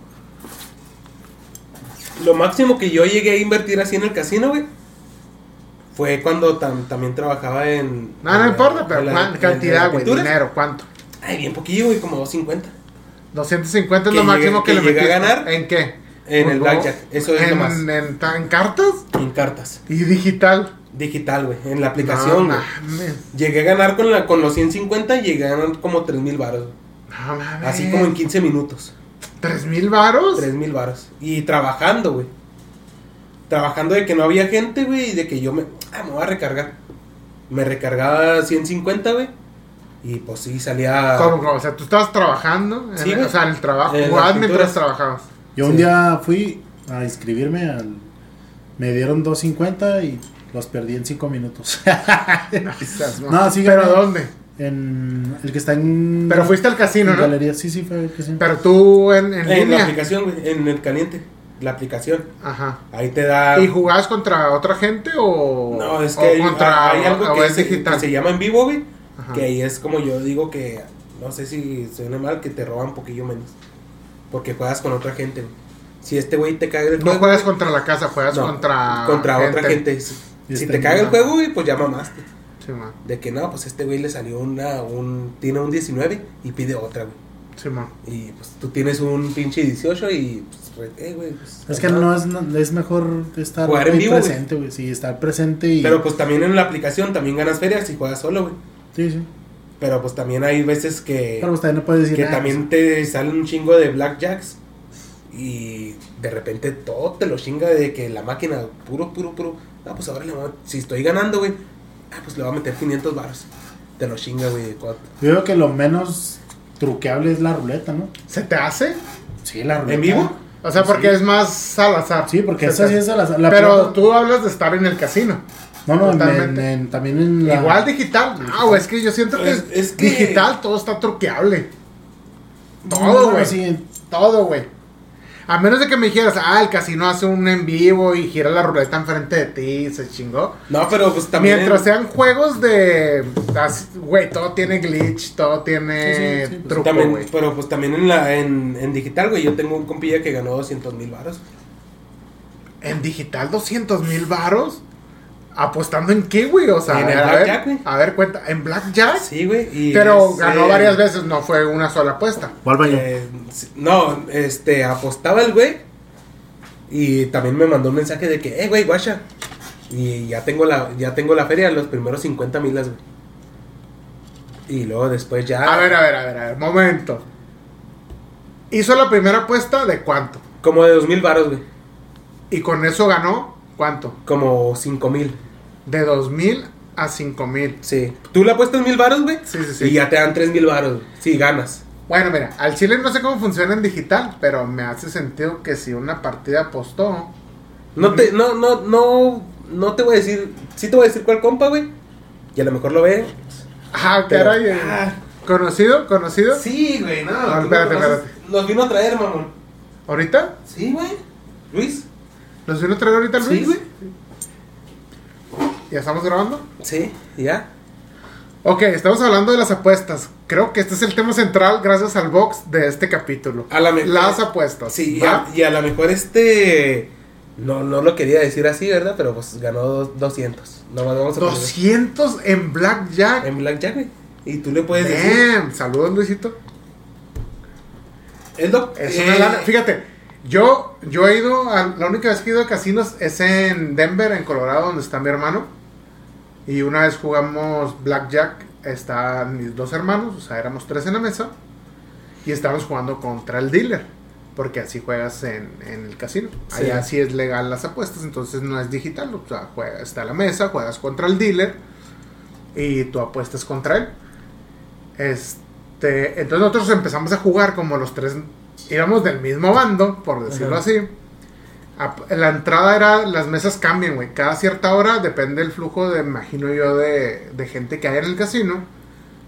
Lo máximo que yo llegué a invertir así en el casino, güey, fue cuando tam- también trabajaba en. No, no importa, pero la- ¿cuán- en cantidad, güey, dinero, ¿cuánto? Ay, bien poquillo, güey, como 250. 250 es lo máximo que, que le llegué a ganar ¿En qué? En el. Blackjack, eso es en, lo más. En cartas En cartas. y digital. Digital, güey, en la aplicación, No mames. Llegué a ganar con, la, con los 150 y llegué a ganar como 3 mil baros. güey. No mames. Así como en 15 minutos. ¿Tres mil varos? 3 mil baros. Y trabajando, güey. Trabajando de que no había gente, güey, y de que yo me... Ah, me voy a recargar. Me recargaba 150, güey. Y pues sí, salía... ¿Cómo, cómo? O sea, tú estabas trabajando. Sí, o sea, el trabajo. Jugabas mientras trabajabas. Yo Sí. un día fui a inscribirme al... Me dieron 2.50 y los perdí en 5 minutos. No, sí ¿Pero dónde? en el que está en... Pero fuiste al casino, en ¿no? Galería, sí, sí, fue el casino. Pero tú en, en En la aplicación, güey, en el caliente. La aplicación. Ajá. Ahí te da... ¿Y jugabas contra otra gente o.? No, es que hay, contra, hay algo que, es se, digital. que se llama en vivo, güey. Ajá. Que ahí es como yo digo que, no sé si suena mal, que te roban un poquillo menos. Porque juegas con otra gente, güey. Si este güey te caga el No juegas contra la casa, juegas no, contra. contra otra gente. Si, Y te caga el juego, güey, pues ya mamaste. Sí, man. De que no, pues este güey le salió una, un, tiene un 19 y pide otra, güey. Sí, man. Y pues tú tienes un pinche 18 y pues, eh, güey. pues, Es que no es, no- es mejor estar Jugar en vivo, presente, güey. Sí, estar presente y... Pero pues también en la aplicación también ganas ferias si juegas solo, güey. Sí, sí. Pero pues también hay veces que... Pero pues también no puedes decir que nada, también te salen un chingo de blackjacks y de repente todo te lo chinga de que la máquina puro, puro, puro. No, pues ahora le voy a- si estoy ganando, güey, ah, pues le voy a meter 500 baros. Te lo chinga, güey. de cuatro. Yo creo que lo menos truqueable es la ruleta, ¿no? ¿Se te hace? Sí, la ruleta. ¿En vivo? O sea, porque Sí. es más al azar. Sí, porque te sí es a la, la Pero tú hablas de estar en el casino. No, no, en- también en la... Igual digital. No, güey, es que yo siento que Es- es que- digital todo está truqueable. Todo, güey. sí, Todo, güey. A menos de que me dijeras, ah, el casino hace un en vivo y gira la ruleta enfrente de ti, se chingó. No, pero pues también. Mientras sean juegos de. Güey, todo tiene glitch, todo tiene Sí, sí, sí, pues, truco, también, pero pues también en la en, en digital, güey, yo tengo un compilla que ganó 200 mil baros. En digital, 200 mil varos. ¿Apostando en qué, güey? O sea, En a el ver, güey. a ver, cuenta. ¿En Blackjack? Sí, güey. y Pero es, ganó eh, varias veces, no fue una sola apuesta. Eh, no, este, apostaba el güey. Y también me mandó un mensaje de que, eh, güey, guacha. Y ya tengo la, ya tengo la feria, los primeros 50 milas, güey. Y luego después ya. A ver, a ver, a ver, a ver, momento. Hizo la primera apuesta de cuánto. Como de 2 mil baros, güey. Y con eso ganó cuánto. Como 5 mil. De 2 mil a 5 mil. Sí. Tú le apuestas mil baros, güey. Sí, sí, sí. Y ya te dan 3 mil baros. Sí, ganas. Bueno, mira, al chile no sé cómo funciona en digital, pero me hace sentido que si una partida apostó. No te, no, no, no, no te voy a decir. Sí te voy a decir cuál compa, güey. Y a lo mejor lo ve. Ah, Pero- caray. eh, ah. ¿Conocido? ¿Conocido? Sí, güey, no. No, tú espérate, espérate. Los vino a traer, mamón. ¿Ahorita? Sí, güey. Luis. ¿Los vino a traer ahorita Luis? Sí, güey. ¿Ya estamos grabando? Sí, ya. Ok, estamos hablando de las apuestas. Creo que este es el tema central gracias al box de este capítulo. A la Las apuestas. Sí, y a, y a lo mejor este. No, no lo quería decir así, ¿verdad? Pero pues ganó dos- 200. No, vamos a poner 200 en Blackjack. en Blackjack, güey. Y tú le puedes decir. Damn. Saludos, Luisito. Es lo Es eh, una lana. Fíjate, yo, yo he ido, a- la única vez que he ido a casinos es en Denver, en Colorado, donde está mi hermano. Y una vez jugamos Blackjack, están mis dos hermanos, o sea, éramos tres en la mesa. Y estábamos jugando contra el dealer, porque así juegas en, en el casino. Sí. Allá sí es legal las apuestas, entonces no es digital, o sea, juega, está la mesa, juegas contra el dealer y tú apuestas contra él. Este, entonces nosotros empezamos a jugar como los tres íbamos del mismo bando, por decirlo Ajá. así. A- La entrada era, las mesas cambian, güey. Cada cierta hora, depende del flujo de, imagino yo, de, de gente que hay en el casino.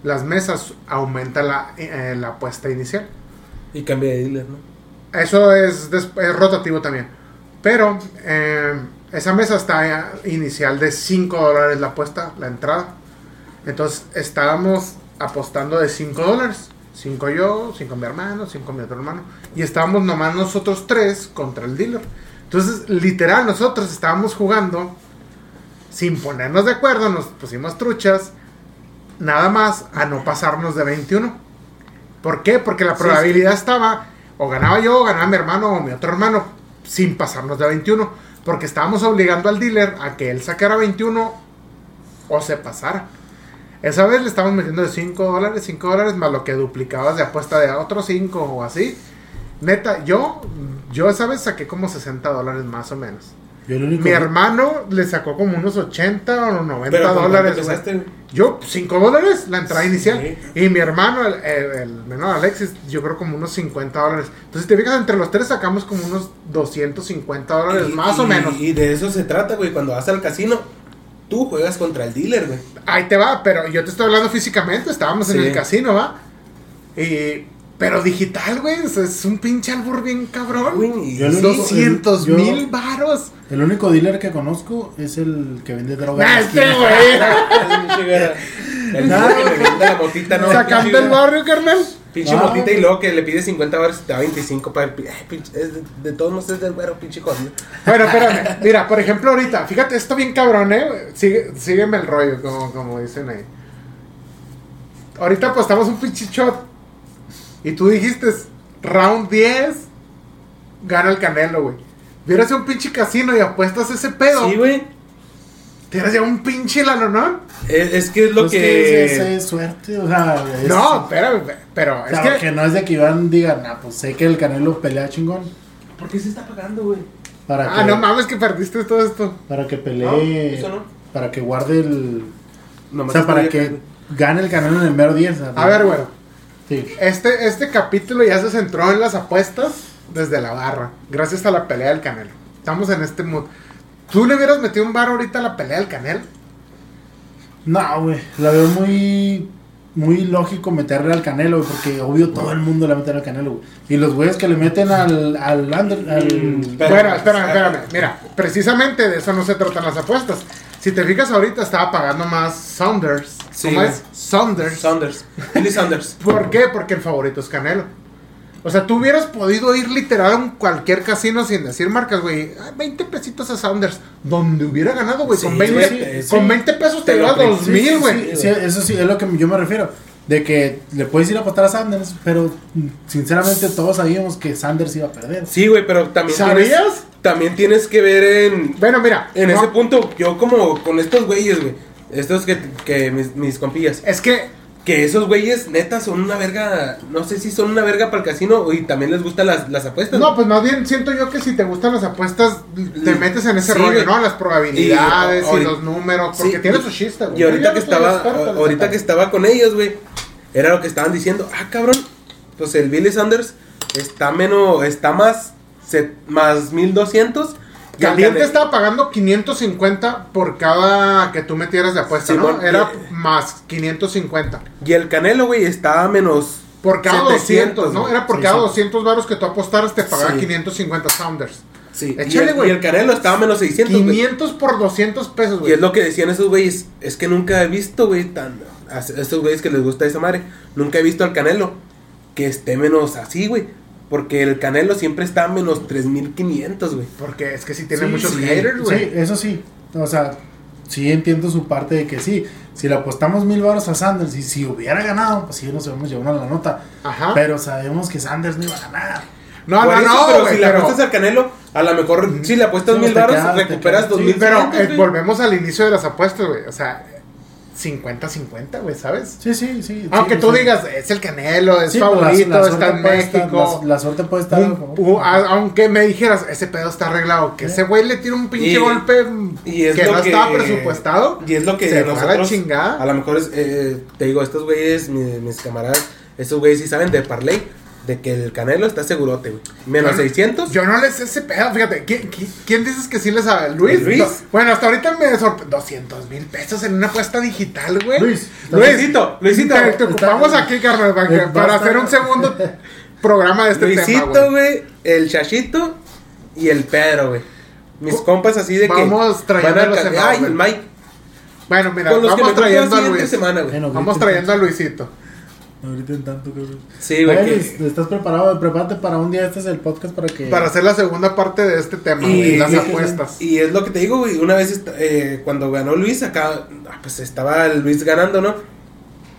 Las mesas aumenta la, eh, la apuesta inicial. Y cambia de dealer, ¿no? Eso es, es rotativo también. Pero eh, esa mesa está eh, inicial de 5 dólares la apuesta, la entrada. Entonces estábamos apostando de 5 dólares. 5 yo, 5 mi hermano, 5 mi otro hermano. Y estábamos nomás nosotros tres contra el dealer. Entonces, literal, nosotros estábamos jugando sin ponernos de acuerdo, nos pusimos truchas, nada más a no pasarnos de 21. ¿Por qué? Porque la Sí, probabilidad estaba, o ganaba yo, o ganaba mi hermano o mi otro hermano, sin pasarnos de 21. Porque estábamos obligando al dealer a que él sacara 21 o se pasara. Esa vez le estábamos metiendo de 5 dólares, 5 dólares, más lo que duplicabas de apuesta de otros 5 o así. Neta, yo, yo esa vez saqué como 60 dólares más o menos. Yo el único. Mi hermano le sacó como unos 80 o 90 Pero ¿con cuánto dólares. Yo, 5 dólares la entrada Sí. inicial. Y mi hermano, el, el- el menor Alexis, yo creo como unos 50 dólares. Entonces, si te fijas, entre los tres sacamos como unos 250 dólares, Y- más o menos. Y de eso se trata, güey. Cuando vas al casino, tú juegas contra el dealer, güey. Ahí te va, pero yo te estoy hablando físicamente, estábamos en el casino, ¿va? Y, pero digital, güey, o sea, es un pinche albur bien cabrón. Güey, y- Yo el único- 200 yo- mil varos. El único dealer que conozco es el que vende droga. en Nah, la este güey. El Nada. que le vende la motita, ¿no? Sacando Pinche- el barrio, carnal. Pinche Ah. motita y luego que le pide 50 dólares y te da 25 para el... pinche, es de, de todos modos es del güero, pinche jodido. Bueno, espérame. Mira, por ejemplo, ahorita, fíjate, esto bien cabrón, ¿eh? Sigue, sígueme el rollo, como, como dicen ahí. Ahorita apostamos un pinche shot. Y tú dijiste, round 10, gana el canelo, güey. Vieras un pinche casino y apuestas ese pedo. Sí, güey. Tienes ya un pinche lanonón. Es, es que es lo Pues que... es, es- es suerte, o sea. es- No, espérame, pero o es que. que... no es de que Iván diga, nah, pues sé que el Canelo pelea chingón. ¿Por qué se está pagando, güey? Para Ah, que, no mames, que perdiste todo esto. Para que No, pelee. eso no. Para que guarde el. O sea, para que acá, gane el Canelo en el mero 10. A ver, güey. Sí. Este, este capítulo ya se centró en las apuestas desde la barra, gracias a la pelea del Canelo. Estamos en este mood. ¿Tú le hubieras metido un bar ahorita a la pelea del Canelo? No, güey. La veo muy. Muy lógico meterle al Canelo, güey, porque obvio todo el mundo le va a meter al Canelo, güey. Y los güeyes que le meten al. al, under- al- Mm, Pero- bueno, espérame, espérame. Mira, precisamente de eso no se tratan las apuestas. Si te fijas ahorita estaba pagando más Saunders. Sí, ¿Cómo güey. es? Saunders. Saunders. Billy Saunders. ¿Por qué? Porque el favorito es Canelo. O sea, tú hubieras podido ir literal a un cualquier casino sin decir marcas, güey. Ah, 20 pesitos a Saunders. Donde hubiera ganado, güey. Sí, con 20, sí, con sí. 20 pesos te, llevas pre- 2000, Sí, sí, güey. sí, sí, eso sí, es lo que yo me refiero. De que le puedes ir a apostar a Sanders, pero mm, sinceramente todos sabíamos que Sanders iba a perder. Sí, güey, pero también ¿Sabías? tienes, también tienes que ver en, Bueno, mira. en no, ese punto, yo como con estos güeyes, güey, estos que, que mis, mis compillas, Es que que esos güeyes neta son una verga, no sé si son una verga para el casino y también les gustan las, las apuestas. No, pues más bien siento yo que si te gustan las apuestas, te metes en ese Sí, rollo. ¿no? Las probabilidades Y, los números, porque Sí, tiene su chiste, güey. Y ahorita que no estaba, experto, ahorita que estaba con ellos, güey, era lo que estaban diciendo, ah, cabrón, pues el Billy Sanders está menos, está más, se- más 1200. y el Caliente estaba pagando 550 por cada que tú metieras de apuesta, Simón, ¿no? Era y- más 550. Y el Canelo, güey, está menos. Por cada 700, 200, ¿no? Era por Sí, cada sí. 200 varos que tú apostaras te pagaban Sí. 550 Sounders. Sí, y Échale, el, güey. y el Canelo estaba menos 600, güey. 500 por 200 pesos, Y güey. es lo que decían esos güeyes, es que nunca he visto, güey, tan... a estos güeyes que les gusta esa madre, nunca he visto al Canelo que esté menos así, güey. Porque el Canelo siempre está a menos 3500, güey. Porque es que sí tiene Sí, muchos sí, haters, güey. Sí, eso sí. O sea, sí entiendo su parte de que sí. Si le apostamos mil baros a Sanders y si hubiera ganado, pues sí nos hubiéramos llevado la nota. Ajá. Pero sabemos que Sanders no iba a ganar. no, Por no, eso, no, pero si le pero- apuestas al Canelo, a lo mejor si le apuestas Sí, mil baros, recuperas dos sí, mil. Pero eh, volvemos al inicio de las apuestas, güey. O sea, 50-50, güey, ¿sabes? Sí, sí, sí. Aunque sí, tú sí. digas, es el Canelo, es Sí, la- favorito, la está en estar- México. la, la suerte puede estar. Un- u- a- aunque me dijeras, ese pedo está arreglado, que ese güey le tira un pinche Y- golpe Y es que lo no que, estaba presupuestado. Y es lo que se a la nosotros, chingada. a lo mejor es, eh, te digo, estos güeyes, mi- mis, camaradas, estos güeyes sí saben de parlay, de que el Canelo está segurote, güey. Menos Yo no- 600. Yo no les sé ese pedo, fíjate. ¿Quién, quién, quién dices que sí le sabe? ¿Luis? Luis. No, bueno, hasta ahorita me sorprendió. 200 mil pesos en una apuesta digital, güey. Luis, Luisito, Luisito. Te, te Está- ocupamos aquí, carnal, para, que- para basta. hacer un segundo programa de este tema, Luisito, güey. güey, el Chachito y el Pedro, güey. Mis compas así de que. Vamos trayéndolos van a en Ay, el Mike. Bueno, mira, vamos trayendo a Luis. semana, Vamos trayendo a Luisito. Ahorita en tanto, cabrón. Sí, güey. Que- ¿Estás preparado? Prepárate para un día. Este es el podcast para que. Para hacer la segunda parte de este tema, güey, las y- apuestas. Y es lo que te digo, güey. Una vez eh, cuando ganó Luis, acá, ah, pues estaba Luis ganando, ¿no?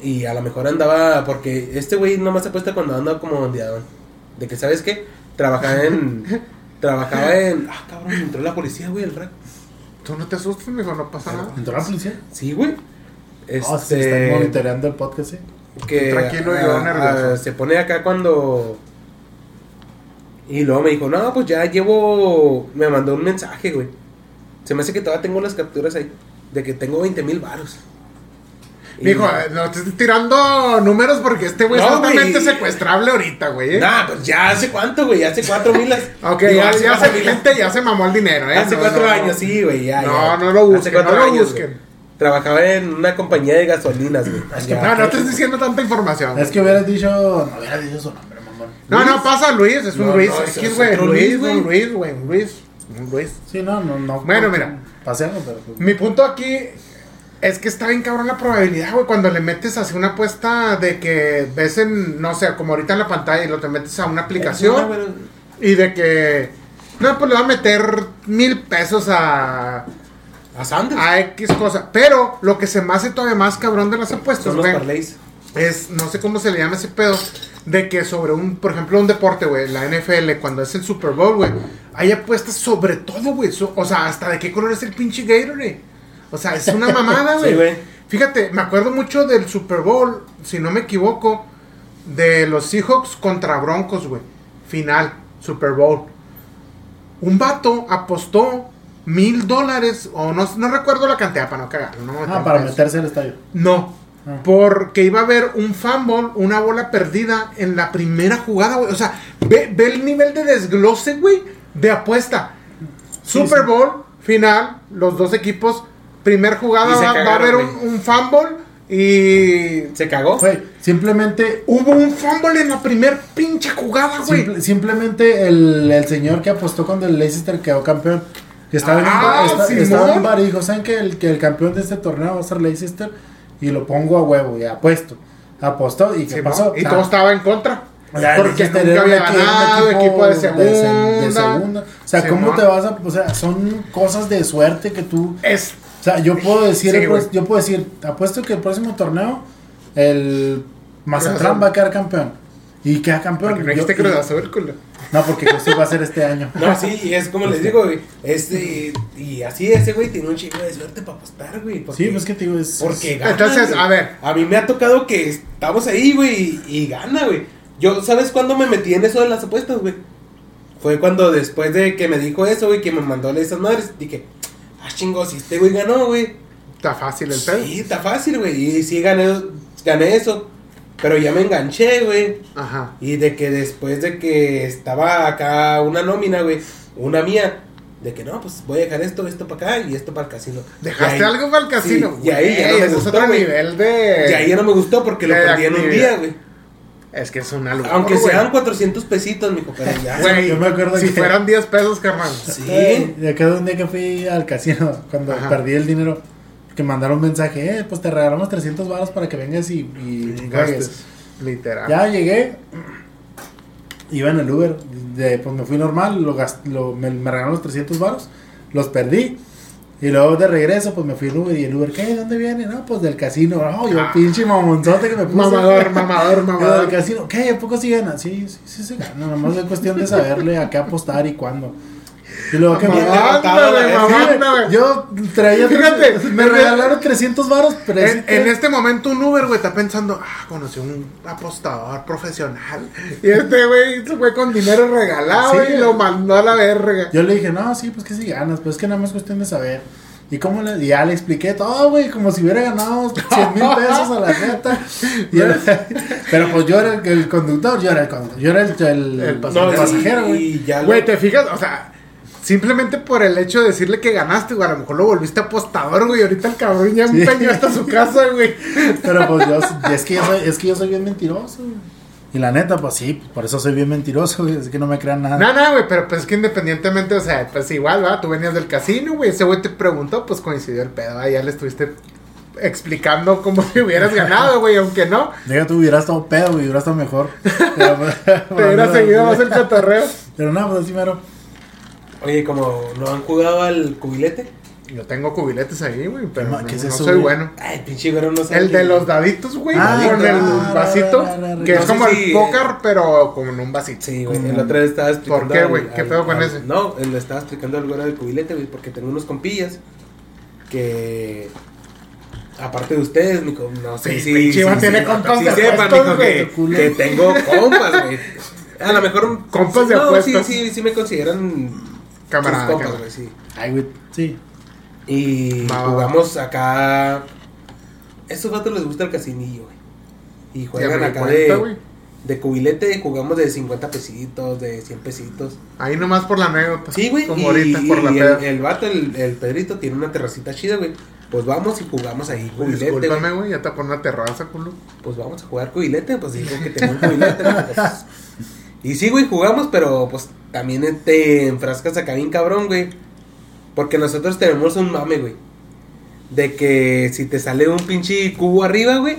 Y a lo mejor andaba, porque este güey nomás apuesta cuando anda como ondeadón. De que, ¿sabes qué? Trabajaba en. trabajaba en. Ah, cabrón, entró la policía, güey, el frac. Tú no te asustes, mijo, no pasa nada. ¿Entró la policía? Sí, güey. Este. Oh, sí, están monitoreando el podcast, ¿eh? Que Tranquilo y yo nervioso. se pone acá cuando y luego me dijo no pues ya llevo me mandó un mensaje güey se me hace que todavía tengo las capturas ahí de que tengo 20 mil varos Y- Mijo, eh, no te estoy tirando números porque este güey es No, altamente güey. secuestrable ahorita, güey. ¿eh? Nah, pues ya hace cuánto, güey, hace cuatro milas. Ok, Digo, ya, ya cuatro se, gente ya se mamó el dinero, ¿eh? Hace No, cuatro no, años, sí, güey, ya, No, ya. no lo Hace busquen, cuatro no lo años, busquen. güey. Trabajaba en una compañía de gasolinas, güey. Ya. No, no te estoy diciendo tanta información. Es que hubieras dicho. No hubieras dicho su nombre, mamón. No, no, pasa Luis, es un No, Luis. es güey, otro Luis, Luis, güey. un Luis, güey, un Luis. Un Luis. Sí, no, no, no. Bueno, mira. Paseamos, pero. pues, Mi punto aquí es que está bien cabrón la probabilidad, güey, cuando le metes así una apuesta de que ves en, no sé, como ahorita en la pantalla y lo te metes a una No, aplicación pero- y de que, no, pues le va a meter mil pesos a, A Sanders. a X cosa. Pero lo que se me hace todavía más cabrón de las apuestas, Son los güey, es, no sé cómo se le llama ese pedo, de que sobre un, por ejemplo, un deporte, güey, la NFL, cuando es el Super Bowl, güey, hay apuestas sobre todo, güey, so- o sea, hasta de qué color es el pinche Gatorade. O sea, es una mamada, güey. Sí, güey. Fíjate, me acuerdo mucho del Super Bowl, si no me equivoco, de los Seahawks contra Broncos, güey. Final, Super Bowl. Un vato apostó mil dólares, o no, no recuerdo la cantidad para no cagarlo. No, me Ah, para en eso. meterse al estadio. No, Ah. porque iba a haber un fumble, una bola perdida en la primera jugada, güey. O sea, ve, ve el nivel de desglose, güey, de apuesta. Sí, Super sí. Bowl, final, los dos equipos, primer jugada va, a haber un, un fumble y... ¿Se cagó? Güey, simplemente. Hubo un fumble en la primer pinche jugada, güey. simple- simplemente el, el señor que apostó cuando el Leicester quedó campeón. Que estaba, en, un Ah, Simón. estaba en un bar y dijo: ¿Saben que el, que el campeón de este torneo va a ser Leicester? Y lo pongo a huevo, y apuesto. Apostó y ¿qué pasó? Y Ah, todo estaba en contra. Ya, porque nunca había ganado, equipo, de se- segunda. de segunda. O sea, ¿cómo te vas a.? O sea, son cosas de suerte que tú. Es O sea, yo puedo decir, Sí, yo puedo decir, apuesto que el próximo torneo el Mazatlán va a quedar campeón. Y queda campeón. porque no Yo- dijiste y- Cruz Azul, culo. No, porque Azul va a ser este año. No, sí, y es como les digo, güey. Este, y así ese güey tiene un chingo de suerte para apostar, güey. porque- Sí, pues que te digo, es. Porque gana. Entonces, güey. a ver. A mí me ha tocado que estamos ahí, güey, y, y gana, güey. Yo, ¿sabes cuándo me metí en eso de las apuestas, güey? Fue cuando después de que me dijo eso, güey, que me mandó esas madres, dije, ah, chingo, si este güey ganó, güey. Está fácil el pedo. Sí, está fácil, güey. Y sí gané, gané eso. Pero ya me enganché, güey. Ajá. Y de que después de que estaba acá una nómina, güey, una mía, de que no, pues voy a dejar esto, esto para acá y esto para el casino. ¿Dejaste algo para el casino? Sí, y ahí ya no me gustó, es otro nivel de... Y ahí ya no me gustó porque lo de perdí en un día, güey. Es que es una locura, Aunque sean 400 pesitos, mijo, pero ya. Güey, Yo me acuerdo si que- fueran 10 pesos, carnal. Sí. De cada un día que fui al casino, cuando Ajá. perdí el dinero, que mandaron un mensaje, eh, pues te regalamos 300 baros para que vengas y, y Y juegues. gastes. Literal. Ya llegué, iba en el Uber, de, pues me fui normal, lo gast- lo- me, me regalaron los 300 baros, los perdí. Y luego de regreso, pues me fui en Uber y el Uber, ¿qué? ¿Dónde viene? No, pues del casino. No, yo pinche mamonzote que me puse. Mamador, mamador, Yo del mamador. casino, ¿qué? ¿A poco sí gana? Sí, sí, sí se gana. Nomás es cuestión de saberle a qué apostar y cuándo. Y luego que me... Yo traía... Fíjate, me regalaron 300 varos, pero... En, en este momento un Uber, güey, está pensando, ah, conocí un apostador profesional. Y este güey se fue con dinero regalado Sí. y lo mandó a la verga. Yo le dije, no, sí, pues que sí ganas, pues es que nada más es cuestión de saber. Y cómo le, y ya le expliqué todo, güey, como si hubiera ganado 100 mil pesos a la neta. Pero pues yo era el, el conductor, yo era el conductor, yo era el, el, El el pasajero. güey. Y ya lo- Güey, ¿te fijas? O sea, simplemente por el hecho de decirle que ganaste, güey, a lo mejor lo volviste apostador, güey. Ahorita el cabrón ya Sí. empeñó hasta su casa, güey. Pero pues yo, es que yo soy, es que yo soy bien mentiroso, güey. Y la neta, pues sí, por eso soy bien mentiroso, güey, así que no me crean nada. No, no, güey, pero pues es que independientemente, o sea, pues igual, va, tú venías del casino, güey, ese güey te preguntó, pues coincidió el pedo, ahí ya le estuviste explicando cómo te hubieras ganado, güey, aunque no, Diga, tú hubieras estado pedo, güey, hubieras estado mejor. Pero, pues, te hubieras seguido más el cotorreo. Pero no, pues así mero. Oye, como no han jugado al cubilete. Yo tengo cubiletes ahí, güey, pero no, ¿qué soy güey? bueno. Ay, pinche güero no sabe. El de los daditos, güey, Ah, con el ah, vasito, ah, que es sé como el póker, pero como en un vasito. Sí, güey. El otro día estaba explicando. qué, al- güey? ¿Qué pedo con al- ese? No, él le estaba explicando al güero del cubilete, güey, porque tengo unos compillas que. Aparte de ustedes, mijo, no sé Sí, si. pinche Iván tiene sí, compas sí de sepan, que, güey. que tengo compas, güey. A lo mejor. Compas de no, apuestas. Sí, sí, sí me consideran. Camarada, compas, sí. Ay, güey, sí. Y Va, va, va. jugamos acá. Estos vatos les gusta el casinillo, güey. Y juegan acá cuenta, de, güey. de cubilete, jugamos de 50 pesitos, de 100 pesitos. Ahí nomás por la anécdota. Sí, güey. Como y, ahorita, por la y el, el vato, el, el Pedrito, tiene una terracita chida, güey. Pues vamos y jugamos ahí cubilete, Discúlpame, güey. ya te pone una terraza, culo. Pues vamos a jugar cubilete, pues dijo que tenía un cubilete. ¿no? Pues, y sí, güey, jugamos, pero pues también te enfrascas acá bien cabrón, güey. Porque nosotros tenemos un mame, güey. De que si te sale un pinche cubo arriba, güey.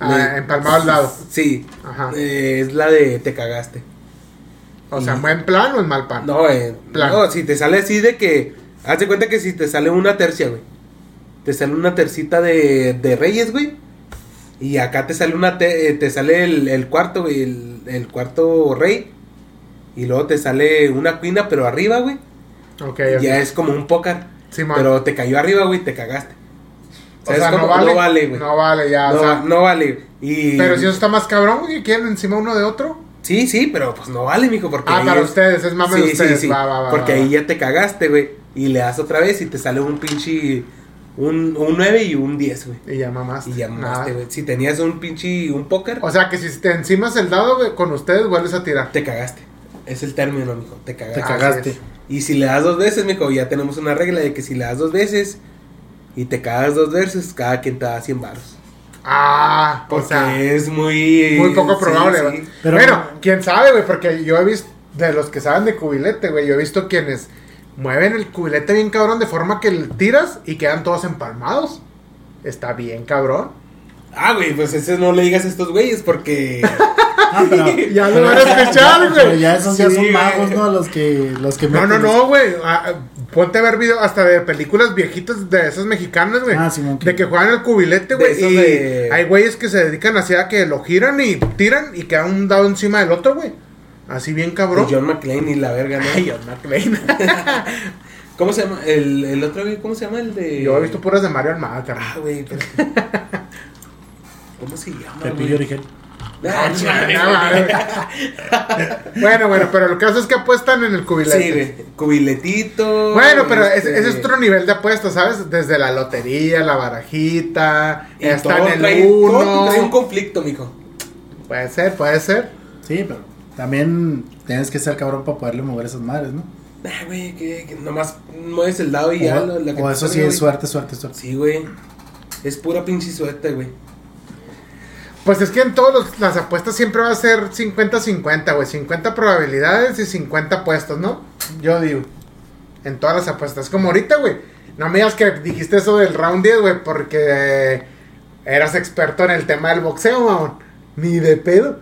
Ah, le- empalmado al lado. Sí. Ajá. eh, es la de te cagaste. O sea, ¿en buen plan o en mal plan? No, eh, Plan. no, si te sale así de que. Haz de cuenta que si te sale una tercia, güey. Te sale una tercita de, de reyes, güey. Y acá te sale una te, eh, te sale el, el cuarto, güey. El, el cuarto rey. Y luego te sale una cuina, pero arriba, güey. Ok, ok. Ya es como un póker. Sí, pero te cayó arriba, güey, te cagaste. o ¿Sabes sea, no vale. No vale, güey. No vale, ya. No, o sea, no vale. Y... Pero si eso está más cabrón, güey, que quieren encima uno de otro. Sí, sí, pero pues no vale, mijo, porque... Ah, para es- ustedes, es mame de Sí, sí, ustedes. sí, Va, va, va, porque ahí ya te cagaste, güey. Y le das otra vez y te sale un pinche... Un, un 9 y un 10, güey. Y ya mamaste. Y ya mamaste, güey. Si tenías un pinche... Un póker, O sea, que si te encimas el dado, güey, con ustedes vuelves a tirar. te cagaste. Es el término, mijo. Te cagaste. Te cagaste. Y si le das dos veces, mijo, ya tenemos una regla de que si le das dos veces y te cagas dos veces, cada quien te da 100 baros. Ah, o Porque sea, es muy... muy poco probable, sí. güey. Pero- bueno, quién sabe, güey, porque yo he visto, de los que saben de cubilete, güey, yo he visto quienes mueven el cubilete bien cabrón de forma que le tiras y quedan todos empalmados. Está bien cabrón. Ah, güey, pues ese no le digas a estos güeyes porque... Ah, pero, Ya lo van a escuchar, güey. Pero ya esos ya Sí, son magos, ¿no? Los que, los que No, no, no, güey. Ah, ponte a ver video hasta de películas viejitas de esas mexicanas, güey. Ah, Simón, de que juegan el cubilete, güey. Y de- hay güeyes que se dedican así a que lo giran y tiran y queda un dado encima del otro, güey. Así bien cabrón. John McClane y la verga, ¿no? Ay, John McClane. ¿Cómo se llama? El, el otro, güey, ¿cómo se llama? El de... Yo he visto puras de Mario Almada, carnal. Ah, güey, pero... ¿Cómo se llama, Pepillo? Origel. Ah, güey. güey. bueno, bueno, pero el caso es que apuestan en el cubilete. Sí, güey. Cubiletito. Bueno, pero ese, este, ese es otro nivel de apuestas, ¿sabes? Desde la lotería, la barajita, y está en el trae- todo trae un uno. conflicto, mijo. Puede ser, puede ser. Sí, pero también tienes que ser cabrón para poderle mover esas madres, ¿no? Ah, güey, que, que nomás mueves el dado y ya. o, lo- la que o eso sí güey. es suerte, suerte, suerte. Sí, güey. Es pura pinche suerte, güey. Pues es que en todas las apuestas siempre va a ser 50-50, güey. 50 probabilidades y 50 puestos, ¿no? Yo digo. En todas las apuestas. Como ahorita, güey. No me digas que dijiste eso del round 10, güey, porque eras experto en el tema del boxeo, mamón. Ni de pedo.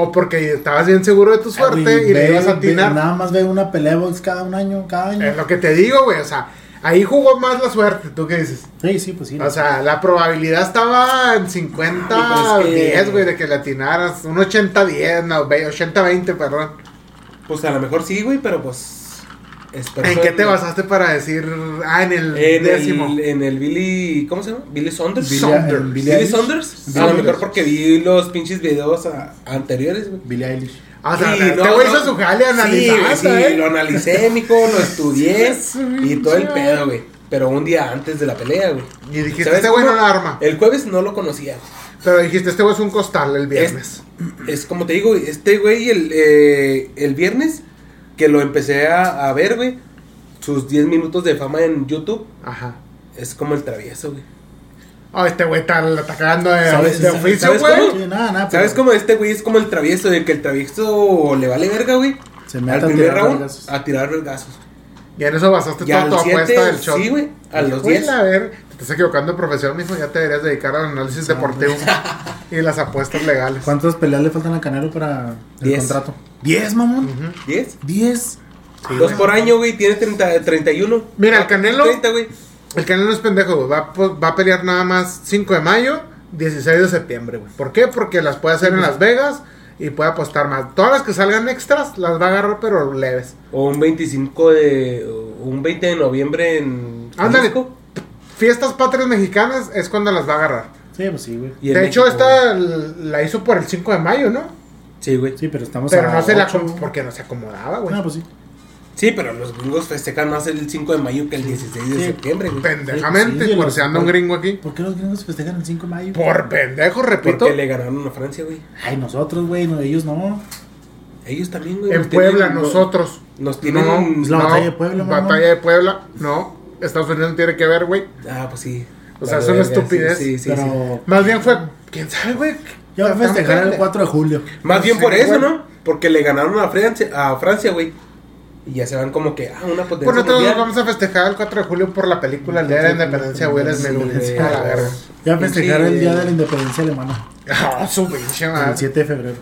O porque estabas bien seguro de tu Ah, suerte y le ibas a ve- atinar. Nada más ve una pelea de box cada un año, cada año. Es lo que te digo, güey. O sea, ahí jugó más la suerte. ¿Tú qué dices? Sí, sí, pues sí. O sea, la probabilidad estaba en 50 Ah, pero es que- 10, güey, de que le atinaras. Un 80-10, no, ve- 80-20, perdón. Pues a lo mejor sí, güey, pero pues. Espero ¿En qué te basaste para decir, ah, en el En décimo? el, en el Billy. ¿Cómo se llama? Billy Saunders. Billy. Saunders. A lo mejor porque vi los pinches videos a- anteriores, güey. Billie Eilish. Ah, o sea, Sí, este no, güey no. hizo su jale, Sí, sí, ¿eh? lo analicé, mijo, lo estudié y todo el pedo, güey. Pero un día antes de la pelea, güey. Y dijiste, ¿Sabes este güey no la arma. El jueves no lo conocía. Pero dijiste, este güey es un costal el viernes. Es como te digo, este güey el, eh, el viernes que lo empecé a, a ver, güey, sus 10 minutos de fama en YouTube, Ajá. es como el travieso, güey. Oh, este güey está, está cagando de, ¿Sabes- de oficio, sabes güey. cómo? Sí, nada, nada. ¿Sabes pero cómo este güey es como el travieso? De que el travieso le vale verga, güey. Se Al mete a primer tirar round, vergazos. a tirar vergazos. Y en eso basaste Y al toda tu siete, apuesta del shot. sí, güey, a los Güey, 10. A ver, te estás equivocando de profesión, mijo. Ya te deberías dedicar al análisis deportivo y las apuestas legales. ¿Cuántas peleas le faltan a Canelo para el Diez. contrato? ¿10, mamón? Ujú. ¿10? ¿10? Sí, Dos por año, güey, tiene 30, 31. Mira, el Canelo- 30, güey. El canal no es pendejo, güey. Va, va a pelear nada más 5 de mayo, 16 de septiembre, güey. ¿Por qué? Porque las puede hacer en Las Vegas y puede apostar más. Todas las que salgan extras las va a agarrar, pero leves. O un 25 de. un 20 de noviembre en. Ándale. Fiestas patrias mexicanas es cuando las va a agarrar. Sí, pues sí, güey. De hecho, México, esta la hizo por el 5 de mayo, ¿no? Sí, güey. Sí, pero estamos Pero a no se la... ocho. Porque no se acomodaba, güey. Ah, pues sí. Sí, pero los gringos festejan más el 5 de mayo que el 16 de Sí. septiembre, güey. Pendejamente, Sí, sí, por los- si anda un gringo aquí. ¿Por qué los gringos festejan el 5 de mayo? Por pendejo, repito. Porque le ganaron a Francia, güey. Ay, nosotros, güey, no, ellos no. Ellos también, güey. En nos Puebla, tienen- nosotros. Nos tienen. No, Es la batalla de Puebla, mamón. Batalla de Puebla, no. Estados Unidos no tiene que ver, güey. Ah, pues sí. O sea, es una verga, estupidez. Sí, sí, sí. pero sí. Más bien fue, quién sabe, güey. Ya va a festejar el pendejo. 4 de julio. Más bien Sí, por eso. ¿no? Porque le ganaron a Francia, a Francia, güey. Y ya se van como que, ah, una potencia Pues nosotros mundial. vamos a festejar el 4 de julio por la película El Día de la Independencia, güey. Eres güey. A la verga. Ya va a festejar el día de la independencia alemana. Ah, su pinche. El 7 de febrero.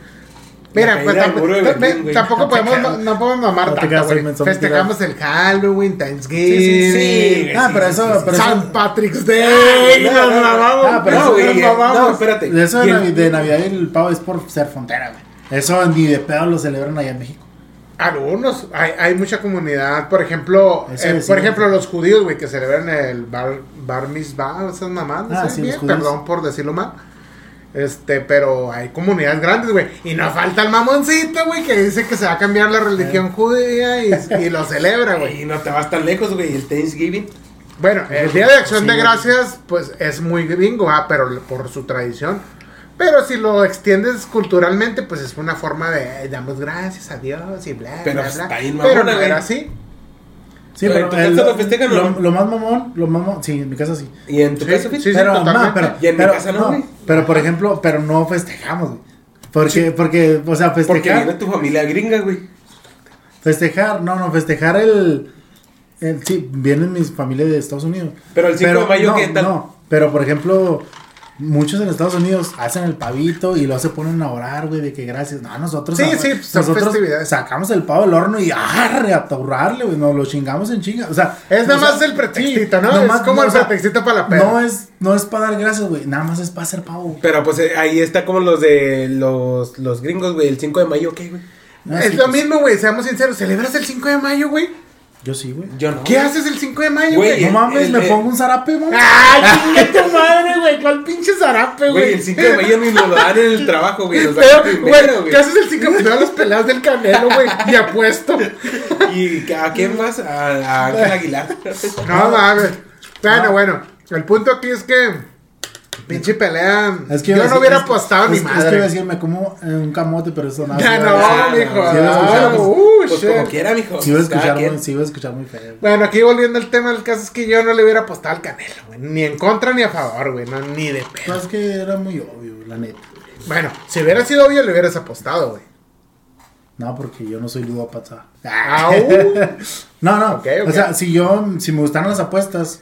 Mira, pues tampoco, Berlín, podemos, creas. no, no podemos mamar No tanto, Festejamos el Halloween, Thanksgiving, Sí, sí, Ah, pero eso, pero San eso, Patrick's Day. no, nos no, no. mamamos. Ah, pero no, eso güey. nos eh, mamamos. No, espérate. de eso de, Navidad y el pavo es por ser frontera, güey. Eso ni de pedo lo celebran allá en México. Algunos, hay, hay mucha comunidad, por ejemplo, eh, por ejemplo, los judíos, güey, que celebran el bar, bar mitzvah, esas mamás, no Ah, sé sí, bien, perdón por decirlo mal. Este, pero hay comunidades grandes, güey. Y no falta el mamoncito, güey, que dice que se va a cambiar la religión judía y, y lo celebra, güey. Y no te vas tan lejos, güey. El Thanksgiving. Bueno, el Día de Acción Sí, de. Gracias, pues es muy gringo, ah, pero por su tradición. Pero si lo extiendes culturalmente, pues es una forma de damos gracias a Dios y bla, Pero bla, bla. Pero no era así. Sí, Pero pero en tu el- casa lo festejan, ¿o lo, no? lo más mamón, lo mamón, sí, en mi casa sí. Y en tu Sí, casa, güey. sí, pero, Y en mi casa no, güey. pero por ejemplo, pero no festejamos, güey. Porque, porque, o sea, Porque festejar, viene tu familia gringa, güey. festejar, no, no, festejar el, el sí, vienen mis familias de Estados Unidos. Pero el 5 de mayo, no, ¿qué tal? No, pero por ejemplo, muchos en Estados Unidos hacen el pavito y luego se ponen a orar, güey, de que gracias. No, nosotros, Sí, ah, sí, son nosotros festividades. sacamos el pavo del horno y arre, a torrarle, güey, nos lo chingamos en chinga. O sea, Es nada o sea, más el pretextito, sí, ¿no? nomás- es como no, el pretextito para la peda. No es, no es para dar gracias, güey, nada más es para hacer pavo. güey. Pero pues eh, ahí está como los de los, los gringos, güey. El 5 de mayo, ¿qué, güey? Ah, es sí, lo pues, mismo, güey, seamos sinceros. ¿Celebras el 5 de mayo, güey? Yo sí, güey. Yo no. ¿Qué haces el 5 de mayo, Güey? No mames, el- me el- pongo un zarape, güey. ¡Ay, chingue tu madre, güey! ¿Cuál pinche zarape, Güey, güey? el 5 de mayo ni lo dan en el trabajo, güey. Güey. ¿qué haces el 5 de mayo? Veo las peleas del canelo, güey, y apuesto. ¿Y a quién vas? A, a Ángel Aguilar. No mames. Bueno, bueno. El punto aquí es que. Pinche pelea. Es que yo no hubiera es- apostado es, ni Es que iba a madre. decir, me como eh, un camote, pero eso nada. Ya no, Ah, mijo. no, sí, iba a escuchar, Ah, pues, uh, Pues como quiera, mijo. Sí iba a escuchar, muy- sí iba a escuchar muy feo. Bueno, aquí volviendo al tema, el caso es que yo no le hubiera apostado al canelo, güey. Ni en contra ni a favor, güey. No, ni de pedo. Pues es que era muy obvio, la neta. Bueno, si hubiera sido obvio, le hubieras apostado, güey. No, porque yo no soy ludópata. Ah, uh. No, no. Ok, ok. O sea, si yo, si me gustaran las apuestas,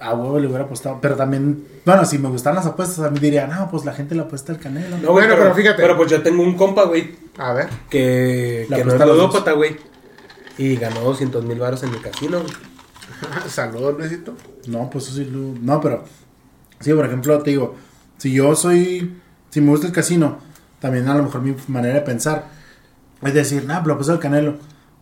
a huevo le hubiera apostado. Pero también, bueno, si me gustan las apuestas, a mí diría, no, pues la gente le apuesta al canelo. No, güey, Bueno, pero fíjate. Pero pues yo tengo un compa, güey, A ver. que, que no es ludópata, güey. Y ganó 200 mil baros en el casino, güey. Saludos, Luisito. No, pues eso sí, no, pero, sí, por ejemplo, te digo, si yo soy, si me gusta el casino, también a lo mejor mi manera de pensar es decir, nah, pues lo apuesto al canelo.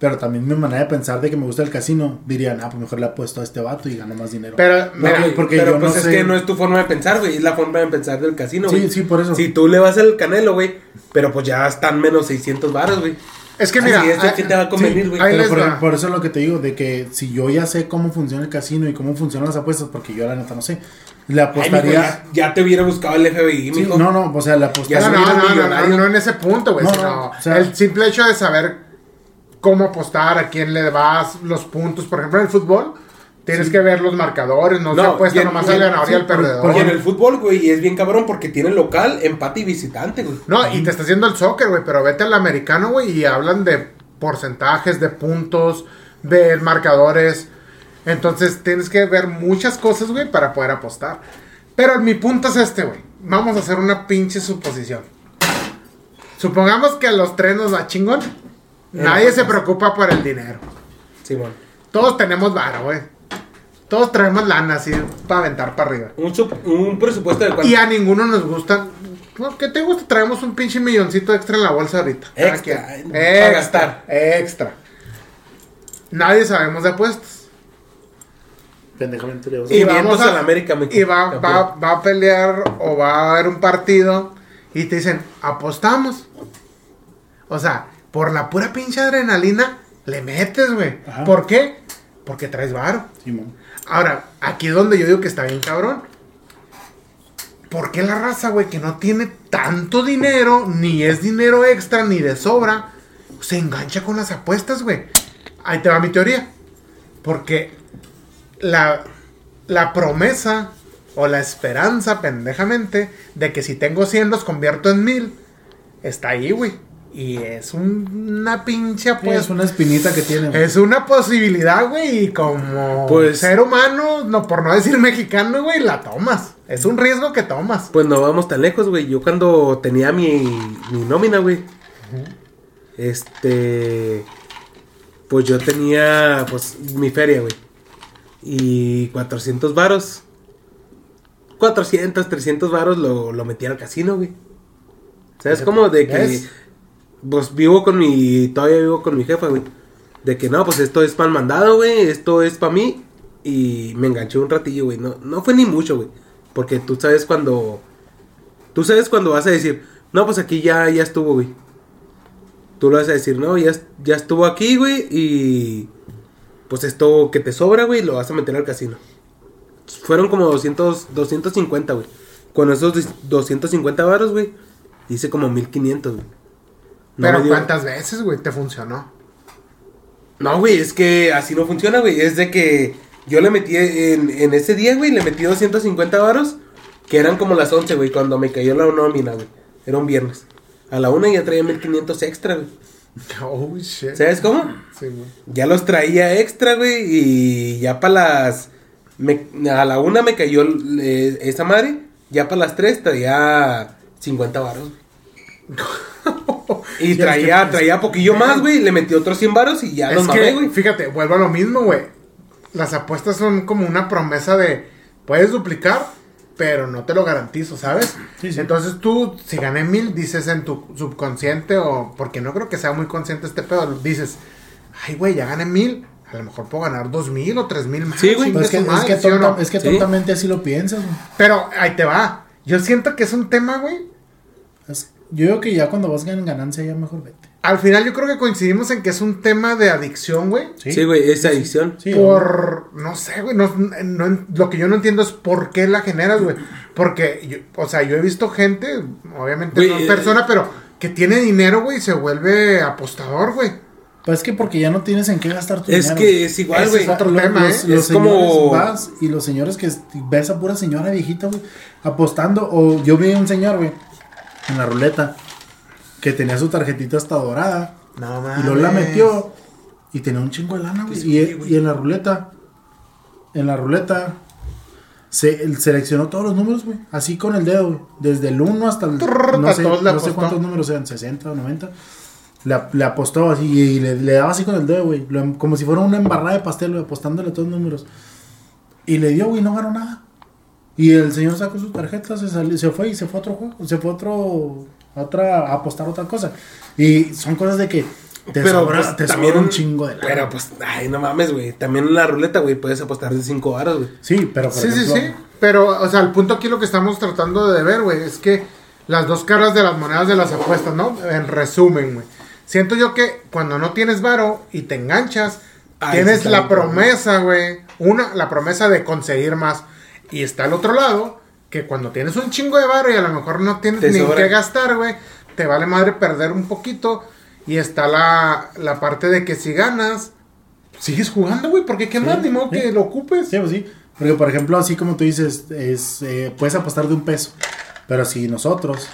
Pero también mi manera de pensar de que me gusta el casino, diría, nah, pues mejor le apuesto a este vato y gano más dinero. Pero, No, mira, porque pero yo pues no es sé- que no es tu forma de pensar, güey. Es la forma de pensar del casino, Sí, güey. sí, por eso. Si tú le vas al canelo, güey, pero pues ya están menos 600 baros, güey. es que mira. Así es, ah, ¿qué te va a convenir, Sí, güey? les por, por eso es lo que te digo, de que si yo ya sé cómo funciona el casino y cómo funcionan las apuestas, porque yo la neta no sé, le Ay, mijo, apostaría... ya, ya te hubiera buscado el FBI, Sí, mijo. no, no, o sea, le No, apostaría... no, no, no, no, millonario. no en ese punto, güey. No, no, o sea- el simple hecho de saber cómo apostar, a quién le vas los puntos. Por ejemplo, en el fútbol, tienes que ver los marcadores, no, se apuesta y en- nomás y al ganador sí, y al perdedor. por Y en el fútbol, güey, es bien cabrón porque tiene local, empate y visitante, güey. No, y te está haciendo el soccer, güey, pero vete al americano, güey, y hablan de porcentajes, de puntos, de marcadores. Entonces tienes que ver muchas cosas, güey, para poder apostar. Pero mi punto es este, güey. Vamos a hacer una pinche suposición. Supongamos que a los tres nos va chingón. Nadie se preocupa por el dinero. Simón. Todos tenemos vara, güey. Todos traemos lana así para aventar para arriba. Un, sup- un presupuesto de cuánto. Y a ninguno nos gusta. ¿no? ¿Qué te gusta? Traemos un pinche milloncito extra en la bolsa ahorita. Cada Extra, quien. para Extra. gastar. Extra. Nadie sabemos de apuestas. Pendejamente le vas a- Y vamos a- la América. Y va, Campeón. va, va a pelear o va a haber un partido y te dicen, apostamos. O sea, por la pura pinche adrenalina le metes, güey. ¿Por qué? Porque traes varo. Simón. Ahora, aquí es donde yo digo que está bien cabrón. ¿Por qué la raza, güey, que no tiene tanto dinero, ni es dinero extra, ni de sobra, se engancha con las apuestas, güey? Ahí te va mi teoría. Porque la, la promesa o la esperanza, pendejamente, de que si tengo 100 los convierto en 1000, está ahí, güey. Y es un- una pinche Sí, apuesta. es una espinita que tiene. güey. Es una posibilidad, güey, y como Pues- ser humano, no por no decir mexicano, güey, la tomas. Es un riesgo que tomas. Pues no vamos tan lejos, güey. Yo cuando tenía mi, mi nómina, güey. Este. Pues yo tenía, pues, mi feria, güey. Y 400 varos. 400, 300 varos lo, lo metí al casino, güey. ¿Sabes cómo? De que. ¿Ves? Pues vivo con mi. Todavía vivo con mi jefa, güey. De que no, pues esto es pan mandado, güey. Esto es para mí. Y me enganché un ratillo, güey. No, no fue ni mucho, güey. Porque tú sabes cuando. Tú sabes cuando vas a decir, no, pues aquí ya, ya estuvo, güey. Tú lo vas a decir, no, ya, ya estuvo aquí, güey. Y. Pues esto que te sobra, güey, lo vas a meter al casino. Fueron como 200, 250, güey. Con esos 250 varos, güey, hice como 1500, güey. No Pero ¿cuántas veces, güey, te funcionó? No, güey, es que así no funciona, güey. Es de que yo le metí en, en ese día, güey, le metí 250 varos, que eran como las 11, güey, cuando me cayó la nómina, güey. Era un viernes. A la una ya traía 1500 extra, güey. Oh, shit. ¿Sabes cómo? Sí, güey. Ya los traía extra, güey, y ya para las... me- a la una me cayó eh, esa madre, ya para las 3 traía 50 varos, güey. Y traía, es que- traía poquillo más, güey, le metí otros 100 varos y ya los mamé, güey. fíjate, vuelvo a lo mismo, güey. Las apuestas son como una promesa de, puedes duplicar, pero no te lo garantizo, ¿sabes? Sí, sí. Entonces tú, si gané mil, dices en tu subconsciente, o porque no creo que sea muy consciente este pedo, dices, ay, güey, ya gané mil, a lo mejor puedo ganar dos mil o tres mil más. Sí, güey. Pues es, que, es, que ¿sí no? es que Sí. tontamente así lo piensas, güey. Pero ahí te va. Yo siento que es un tema, güey. Es- Yo digo que ya cuando vas en ganancia ya mejor vete. Al final yo creo que coincidimos en que es un tema de adicción, güey. Sí, güey, es adicción. Sí, por, no sé, güey, no, no- lo que yo no entiendo es por qué la generas, güey. Porque, yo- o sea, yo he visto gente, obviamente Güey, no eh, persona, pero que tiene dinero, güey, y se vuelve apostador, güey. Pues es que porque ya no tienes en qué gastar tu Es dinero. que es igual, güey. es otro Los- tema, los, ¿eh? los Es como- señores vas y los señores que ves a pura señora viejita, güey, apostando. O yo vi un señor, güey, en la ruleta, que tenía su tarjetita hasta dorada. No Y luego la metió y tenía un chingo de lana, güey. Sí, Y, güey. y en la ruleta, en la ruleta, Se, seleccionó todos los números, güey. Así con el dedo, güey. Desde el 1 hasta el. Trrr, No sé, no sé cuántos números eran, 60 o 90. Le, le apostó así y le, le daba así con el dedo, güey. Lo- Como si fuera una embarrada de pastel, güey, apostándole todos los números. Y le dio, güey, no ganó nada. Y el señor sacó su tarjeta, se salió, se fue y se fue a otro juego, se fue a otro, a otra, a apostar otra cosa. Y son cosas de que te sobra, pues, te sobra un chingo de lana. Pero pues, ay, no mames, güey. También en la ruleta, güey, puedes apostar de 5 varos, güey. Sí, pero por Sí, sí, ejemplo, sí. Pero, o sea, el punto aquí lo que estamos tratando de ver, güey, es que las dos caras de las monedas de las apuestas, ¿no? En resumen, güey. Siento yo que cuando no tienes varo y te enganchas, tienes la promesa, güey. Una, la promesa de conseguir más. Y está al otro lado, que cuando tienes un chingo de varo y a lo mejor no tienes Te ni sobra. qué gastar, güey, te vale madre perder un poquito. Y está la, la parte de que si ganas, sigues jugando, güey, porque qué Sí, más, ni modo sí. que lo ocupes. Sí, pues sí. Porque, por ejemplo, así como tú dices, es, eh, puedes apostar de un peso. Pero si nosotros,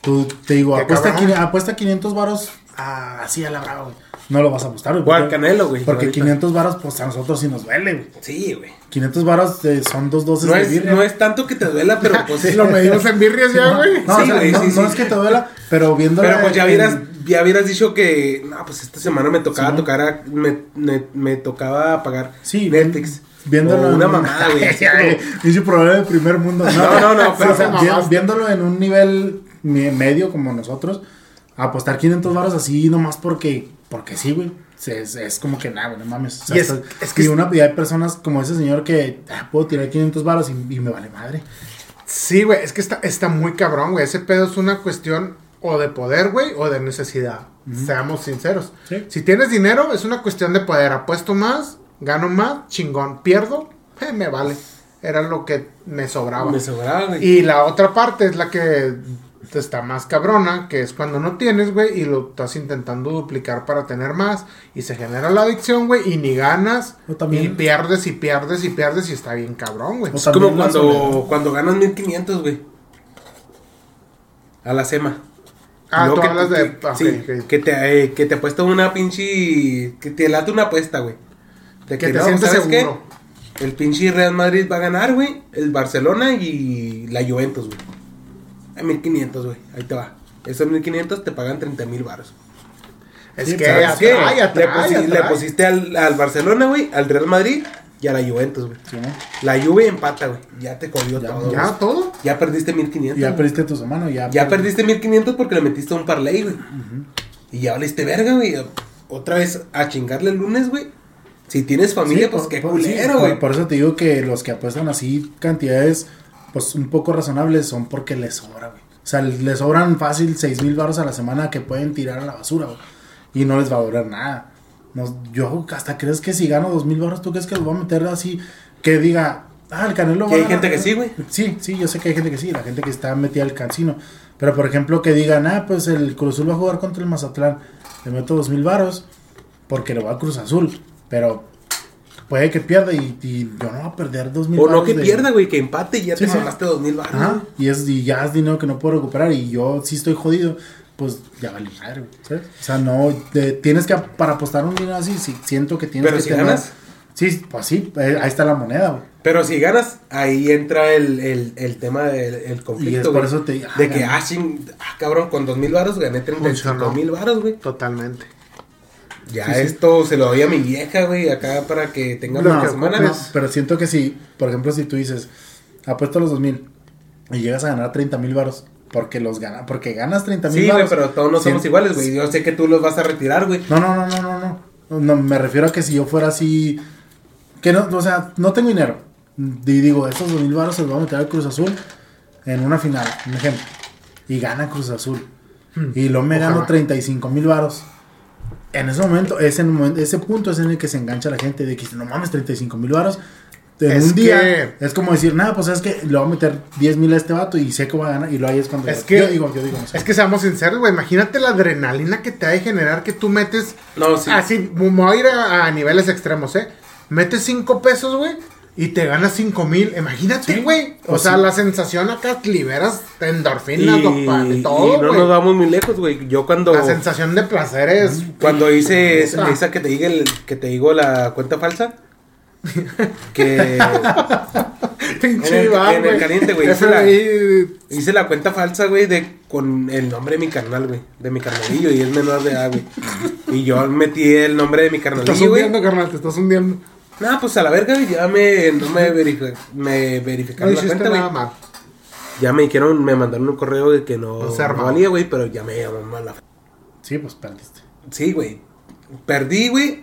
tú te digo, apuesta, apuesta 500 varos ah, así a la brava, güey. No lo vas a apostar, güey. Porque- Canelo, güey. Porque ahorita. 500 varos, pues a nosotros sí nos duele, güey. Sí, güey. 500 varos eh, son dos dosis No de es, birria. no es tanto que te duela, pero pues. Lo medimos en birrias ya, güey. No, Sí, o sea, güey, no, sí, no sí. es que te duela, pero viendo Pero pues ya hubieras, ya hubieras dicho que, no, pues esta semana me tocaba Sí. tocar, a- me, me, me tocaba pagar Sí, Netflix. Viéndolo O una en- mamada, güey. Dice problema de primer mundo. No, no, no, pero o sea, viéndolo en un nivel me- medio como nosotros, apostar 500 baros así nomás porque, porque sí, güey. Es, es como que nada, güey, no mames. O sea, Y es- estás- es que y, una, y hay personas como ese señor que ah, puedo tirar 500 baros y, y me vale madre. Sí, güey, es que está, está muy cabrón, güey. Ese pedo es una cuestión o de poder, güey, o de necesidad. Seamos sinceros. Sí. Si tienes dinero, es una cuestión de poder. Apuesto más, gano más, chingón. Pierdo, eh, me vale. Era lo que me sobraba. Me sobraba, güey. Y la otra parte es la que está más cabrona, que es cuando no tienes, güey, y lo estás intentando duplicar para tener más, y se genera la adicción, güey, y ni ganas, O también- y pierdes, y pierdes, y pierdes, y está bien cabrón, güey. O Es como cuando, cuando ganas 1500, güey. A la SEMA. Ah, tú que- hablas de... que- sí, ok. que te, eh, que te apuesta una pinche. Que te late una apuesta, güey. De Que te no, sientes ¿sabes qué? seguro. El pinche Real Madrid va a ganar, güey. El Barcelona y la Juventus, güey. A 1500, güey. Ahí te va. Esos 1500 te pagan 30 mil baros. Es Sí, que ¿sabes atrae, qué? atrae, le, pusiste al, al Barcelona, güey. Al Real Madrid y a la Juventus, güey. ¿sí, no? La Juve empata, güey. Ya te cogió todo. ¿Ya güey. todo? Ya perdiste Y 1500. ya güey. perdiste tu semana, ya. Ya perdiste 1500 porque le metiste un parlay, güey. Y ya valiste verga, güey. Otra vez a chingarle el lunes, güey. Si tienes familia, Sí, pues por- qué por- culero, por- güey. Por, eso te digo que los que apuestan así cantidades, pues un poco razonables, son porque les sobra, güey. O sea, les sobran fácil seis mil baros a la semana que pueden tirar a la basura, güey. Y no les va a durar nada. No, yo hasta crees que si gano dos mil baros, ¿tú crees que los voy a meter así? Que diga, ah, el Canelo va a hay ganar"? gente que sí, güey. Sí, sí, yo sé que hay gente que sí, la gente que está metida al cancino. Pero por ejemplo, que digan, ah, pues el Cruz Azul va a jugar contra el Mazatlán, le meto dos mil varos porque lo va a Cruz Azul. Pero puede que pierda y, y yo no voy a perder dos mil O no que de- pierda, güey, que empate y ya Sí, te sí. mamaste dos mil baros. Ajá, y, es, y ya es dinero que no puedo recuperar y yo sí estoy jodido, pues ya vale madre, güey, ¿sabes? O sea, no, de- tienes que, para apostar un dinero así, sí, siento que tienes Pero que si tener- ganas. Sí, pues sí, eh, ahí está la moneda, güey. Pero si ganas, ahí entra el, el, el tema del el Y es conflicto, por güey. eso te digo, De ah, que, ah, ching, ah, cabrón, con dos mil baros gané 35 Funcionó. mil baros, güey. Totalmente. Ya Sí, sí. esto se lo doy a mi vieja, güey, acá para que tenga Lo una que semana. ocupes. No, pero siento que si, por ejemplo, si tú dices, apuesto los 2000 y llegas a ganar 30 mil varos, porque los gana, porque ganas 30 mil Sí, güey, pero todos no somos iguales, güey. Yo sé que tú los vas a retirar, güey. No, no, no, no, no, no. No, me refiero a que si yo fuera así, que no, o sea, no tengo dinero. Y digo, esos 2 mil varos se los voy a meter al Cruz Azul en una final, un ejemplo. Y gana Cruz Azul. Y luego me gano Ojalá. 35 mil varos. En ese momento, ese, momento, ese punto es en el que se engancha la gente de que no mames, 35 mil varos. En Es un día que- es como decir, nada, pues es que le voy a meter 10 mil a este vato y sé que va a ganar. Y luego ahí es cuando Es yo, que- yo digo, yo digo, no sé. Es que seamos sinceros, güey. Imagínate la adrenalina que te ha de generar que tú metes. No, sí. Así, me voy a ir a, a niveles extremos, ¿eh? Metes 5 pesos, güey. Y te ganas 5 mil. Imagínate, Sí, güey. o pues sea, sí. la sensación acá liberas Y, endorfinas, dopamina, y todo, no nos vamos muy lejos, güey. Yo cuando, La sensación de placer es. cuando hice esa, esa que te diga el, que te digo la cuenta falsa, que Pinche En en el caliente, güey, hice la cuenta falsa, güey, de con el nombre de mi carnal, güey. De mi carnalillo, y es menor de edad, güey. Y yo metí el nombre de mi Te estás carnalillo, hundiendo, carnal, te estás hundiendo. No, pues a la verga, güey, ya me, no me, verifi- me No verificaron la cuenta, güey. mal. Ya me dijeron, me mandaron un correo de que no, No no valía, güey, pero ya me llamó mal la Sí, pues perdiste. Sí, güey. Perdí, güey.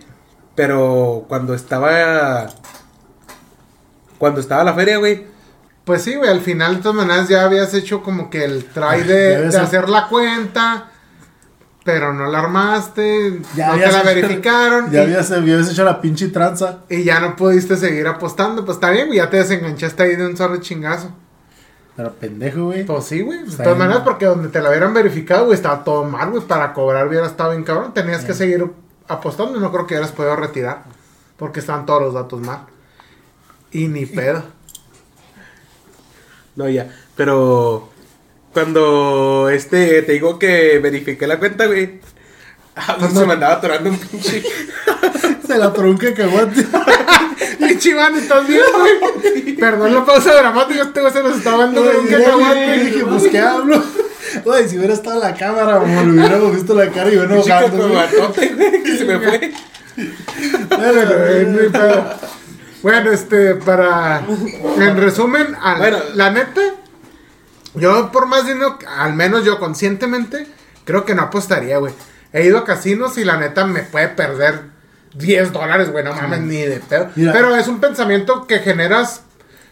Pero cuando estaba. Cuando estaba la feria, güey. Pues sí, güey, al final de todas maneras ya habías hecho como que el try de, hacer la cuenta, pero no la armaste, Ya no te la hecho- verificaron Ya y, habías, habías hecho la pinche tranza. y ya no pudiste seguir apostando. Pues está bien, güey, ya te desenganchaste ahí de un solo chingazo. Pero pendejo, güey. Pues sí, güey, de todas maneras porque donde te la hubieran verificado, güey, estaba todo mal, güey, para cobrar hubiera estado bien cabrón, tenías que seguir apostando no creo que hubieras podido retirar, porque estaban todos los datos mal. Y ni pedo. No, ya. Pero. Cuando este. Te digo que verifiqué la cuenta, güey. Ah, pues se me andaba atorando un pinche. Se la trunca que aguante. ¡Ay, Chiván, estás bien, güey! Perdón la pausa dramática, este güey se nos está dando un cacahuate. dije, pues qué hablo. Güey, si hubiera estado la cámara, le hubiéramos visto la cara y Pinche enojando. que se me fue. Bueno. Bueno, este, para. En resumen, Bueno. la neta, yo por más dinero, al menos yo conscientemente, creo que no apostaría, güey. He ido a casinos y la neta me puede perder 10 dólares, güey, no mames, ni de pedo. Mira. Pero es un pensamiento que generas,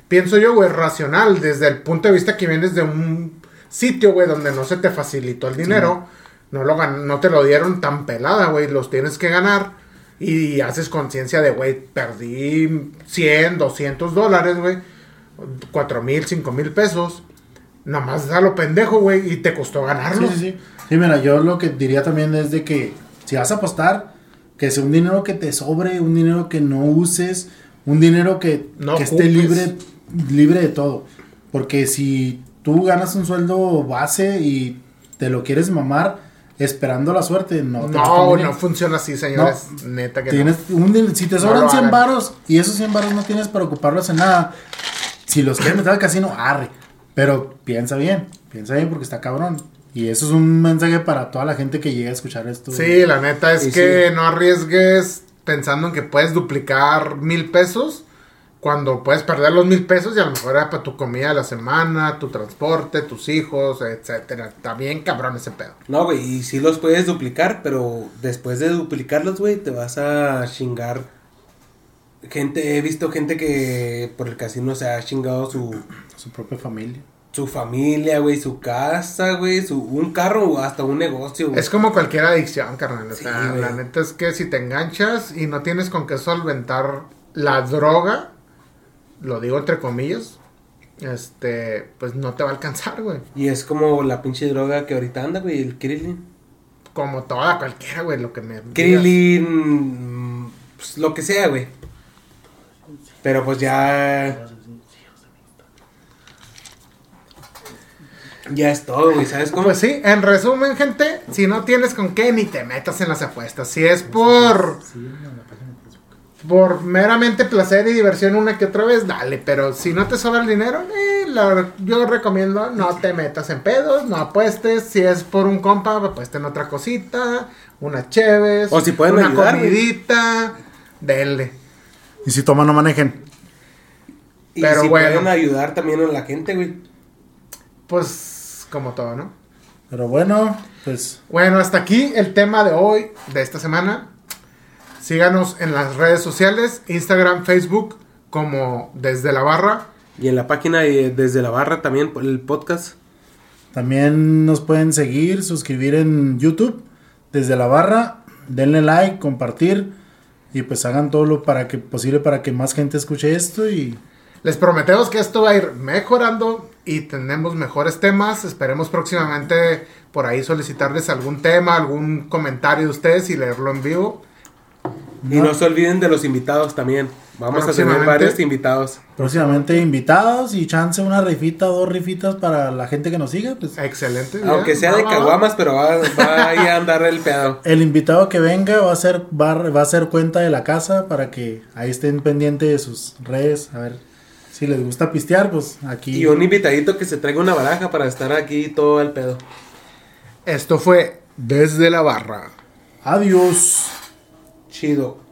pienso yo, güey, racional, desde el punto de vista que vienes de un sitio, güey, donde no se te facilitó el dinero, no, lo gan- no te lo dieron tan pelada, güey, los tienes que ganar. Y haces conciencia de, güey, perdí 100, 200 dólares, güey, 4 mil, 5 mil pesos. Nada más a lo pendejo, güey, y te costó ganarlo. Sí, sí, sí. Sí, mira, yo lo que diría también es de que si vas a apostar, que sea un dinero que te sobre, un dinero que no uses, un dinero que, No que esté libre, libre de todo. Porque si tú ganas un sueldo base y te lo quieres mamar esperando la suerte, no. No, no funciona así, señores. Neta que Tienes un din- si te No sobran lo 100 hagan. varos y esos 100 varos no tienes para ocuparlos en nada, si los quieres meter al casino, arre. Pero piensa bien, piensa bien porque está cabrón. Y eso es un mensaje para toda la gente que llega a escuchar esto. Sí, la neta es que sí. no arriesgues pensando en que puedes duplicar mil pesos cuando puedes perder los mil pesos y a lo mejor era para tu comida de la semana, tu transporte, tus hijos, etcétera. Está bien cabrón ese pedo. No, güey, y sí los puedes duplicar, pero después de duplicarlos, güey, te vas a chingar. Gente, he visto gente que por el casino se ha chingado su, Su propia familia. su familia, güey, su casa, güey, su, un carro o hasta un negocio, güey. Es como cualquier adicción, carnal. O Sí, sea, la neta es que si te enganchas y no tienes con qué solventar la droga, lo digo entre comillas, este, pues no te va a alcanzar, güey. Y es como la pinche droga que ahorita anda, güey, el Krillin. Como toda cualquiera, güey, lo que me. Krillin, pues, lo que sea, güey. Pero pues ya... Ya es todo, güey, ¿sabes cómo? Pues sí, en resumen, gente, si no tienes con qué, ni te metas en las apuestas. Si es por, por meramente placer y diversión una que otra vez, dale. Pero si no te sobra el dinero, eh, la- yo recomiendo no te metas en pedos, no apuestes. Si es por un compa, apuesten otra cosita, una cheves, O si pueden una ayudar, comidita, denle. Y si toman, no manejen. y pero si bueno. pueden ayudar también a la gente, güey. Pues como todo, ¿no? Pero bueno, pues Bueno, hasta aquí el tema de hoy, de esta semana. Síganos en las redes sociales, Instagram, Facebook, como desde la barra. Y en la página de- desde la barra también, por el podcast. también nos pueden seguir, suscribir en YouTube desde la barra. Denle like, compartir. Y pues hagan todo lo para que, posible para que más gente escuche esto. Y Les prometemos que esto va a ir mejorando y tenemos mejores temas. Esperemos próximamente por ahí solicitarles algún tema, algún comentario de ustedes y leerlo en vivo. Y no se olviden de los invitados también. Vamos a tener varios invitados. próximamente invitados y chance una rifita o dos rifitas para la gente que nos siga. Pues Excelente. Aunque sea va, de va. caguamas, pero va, va ahí a andar el pedo. el invitado que venga va a ser va, va a ser cuenta de la casa para que ahí estén pendientes de sus redes. A ver Si les gusta pistear, pues aquí. Y un invitadito que se traiga una baraja para estar aquí todo el pedo. Esto fue Desde la Barra. Adiós. Chido.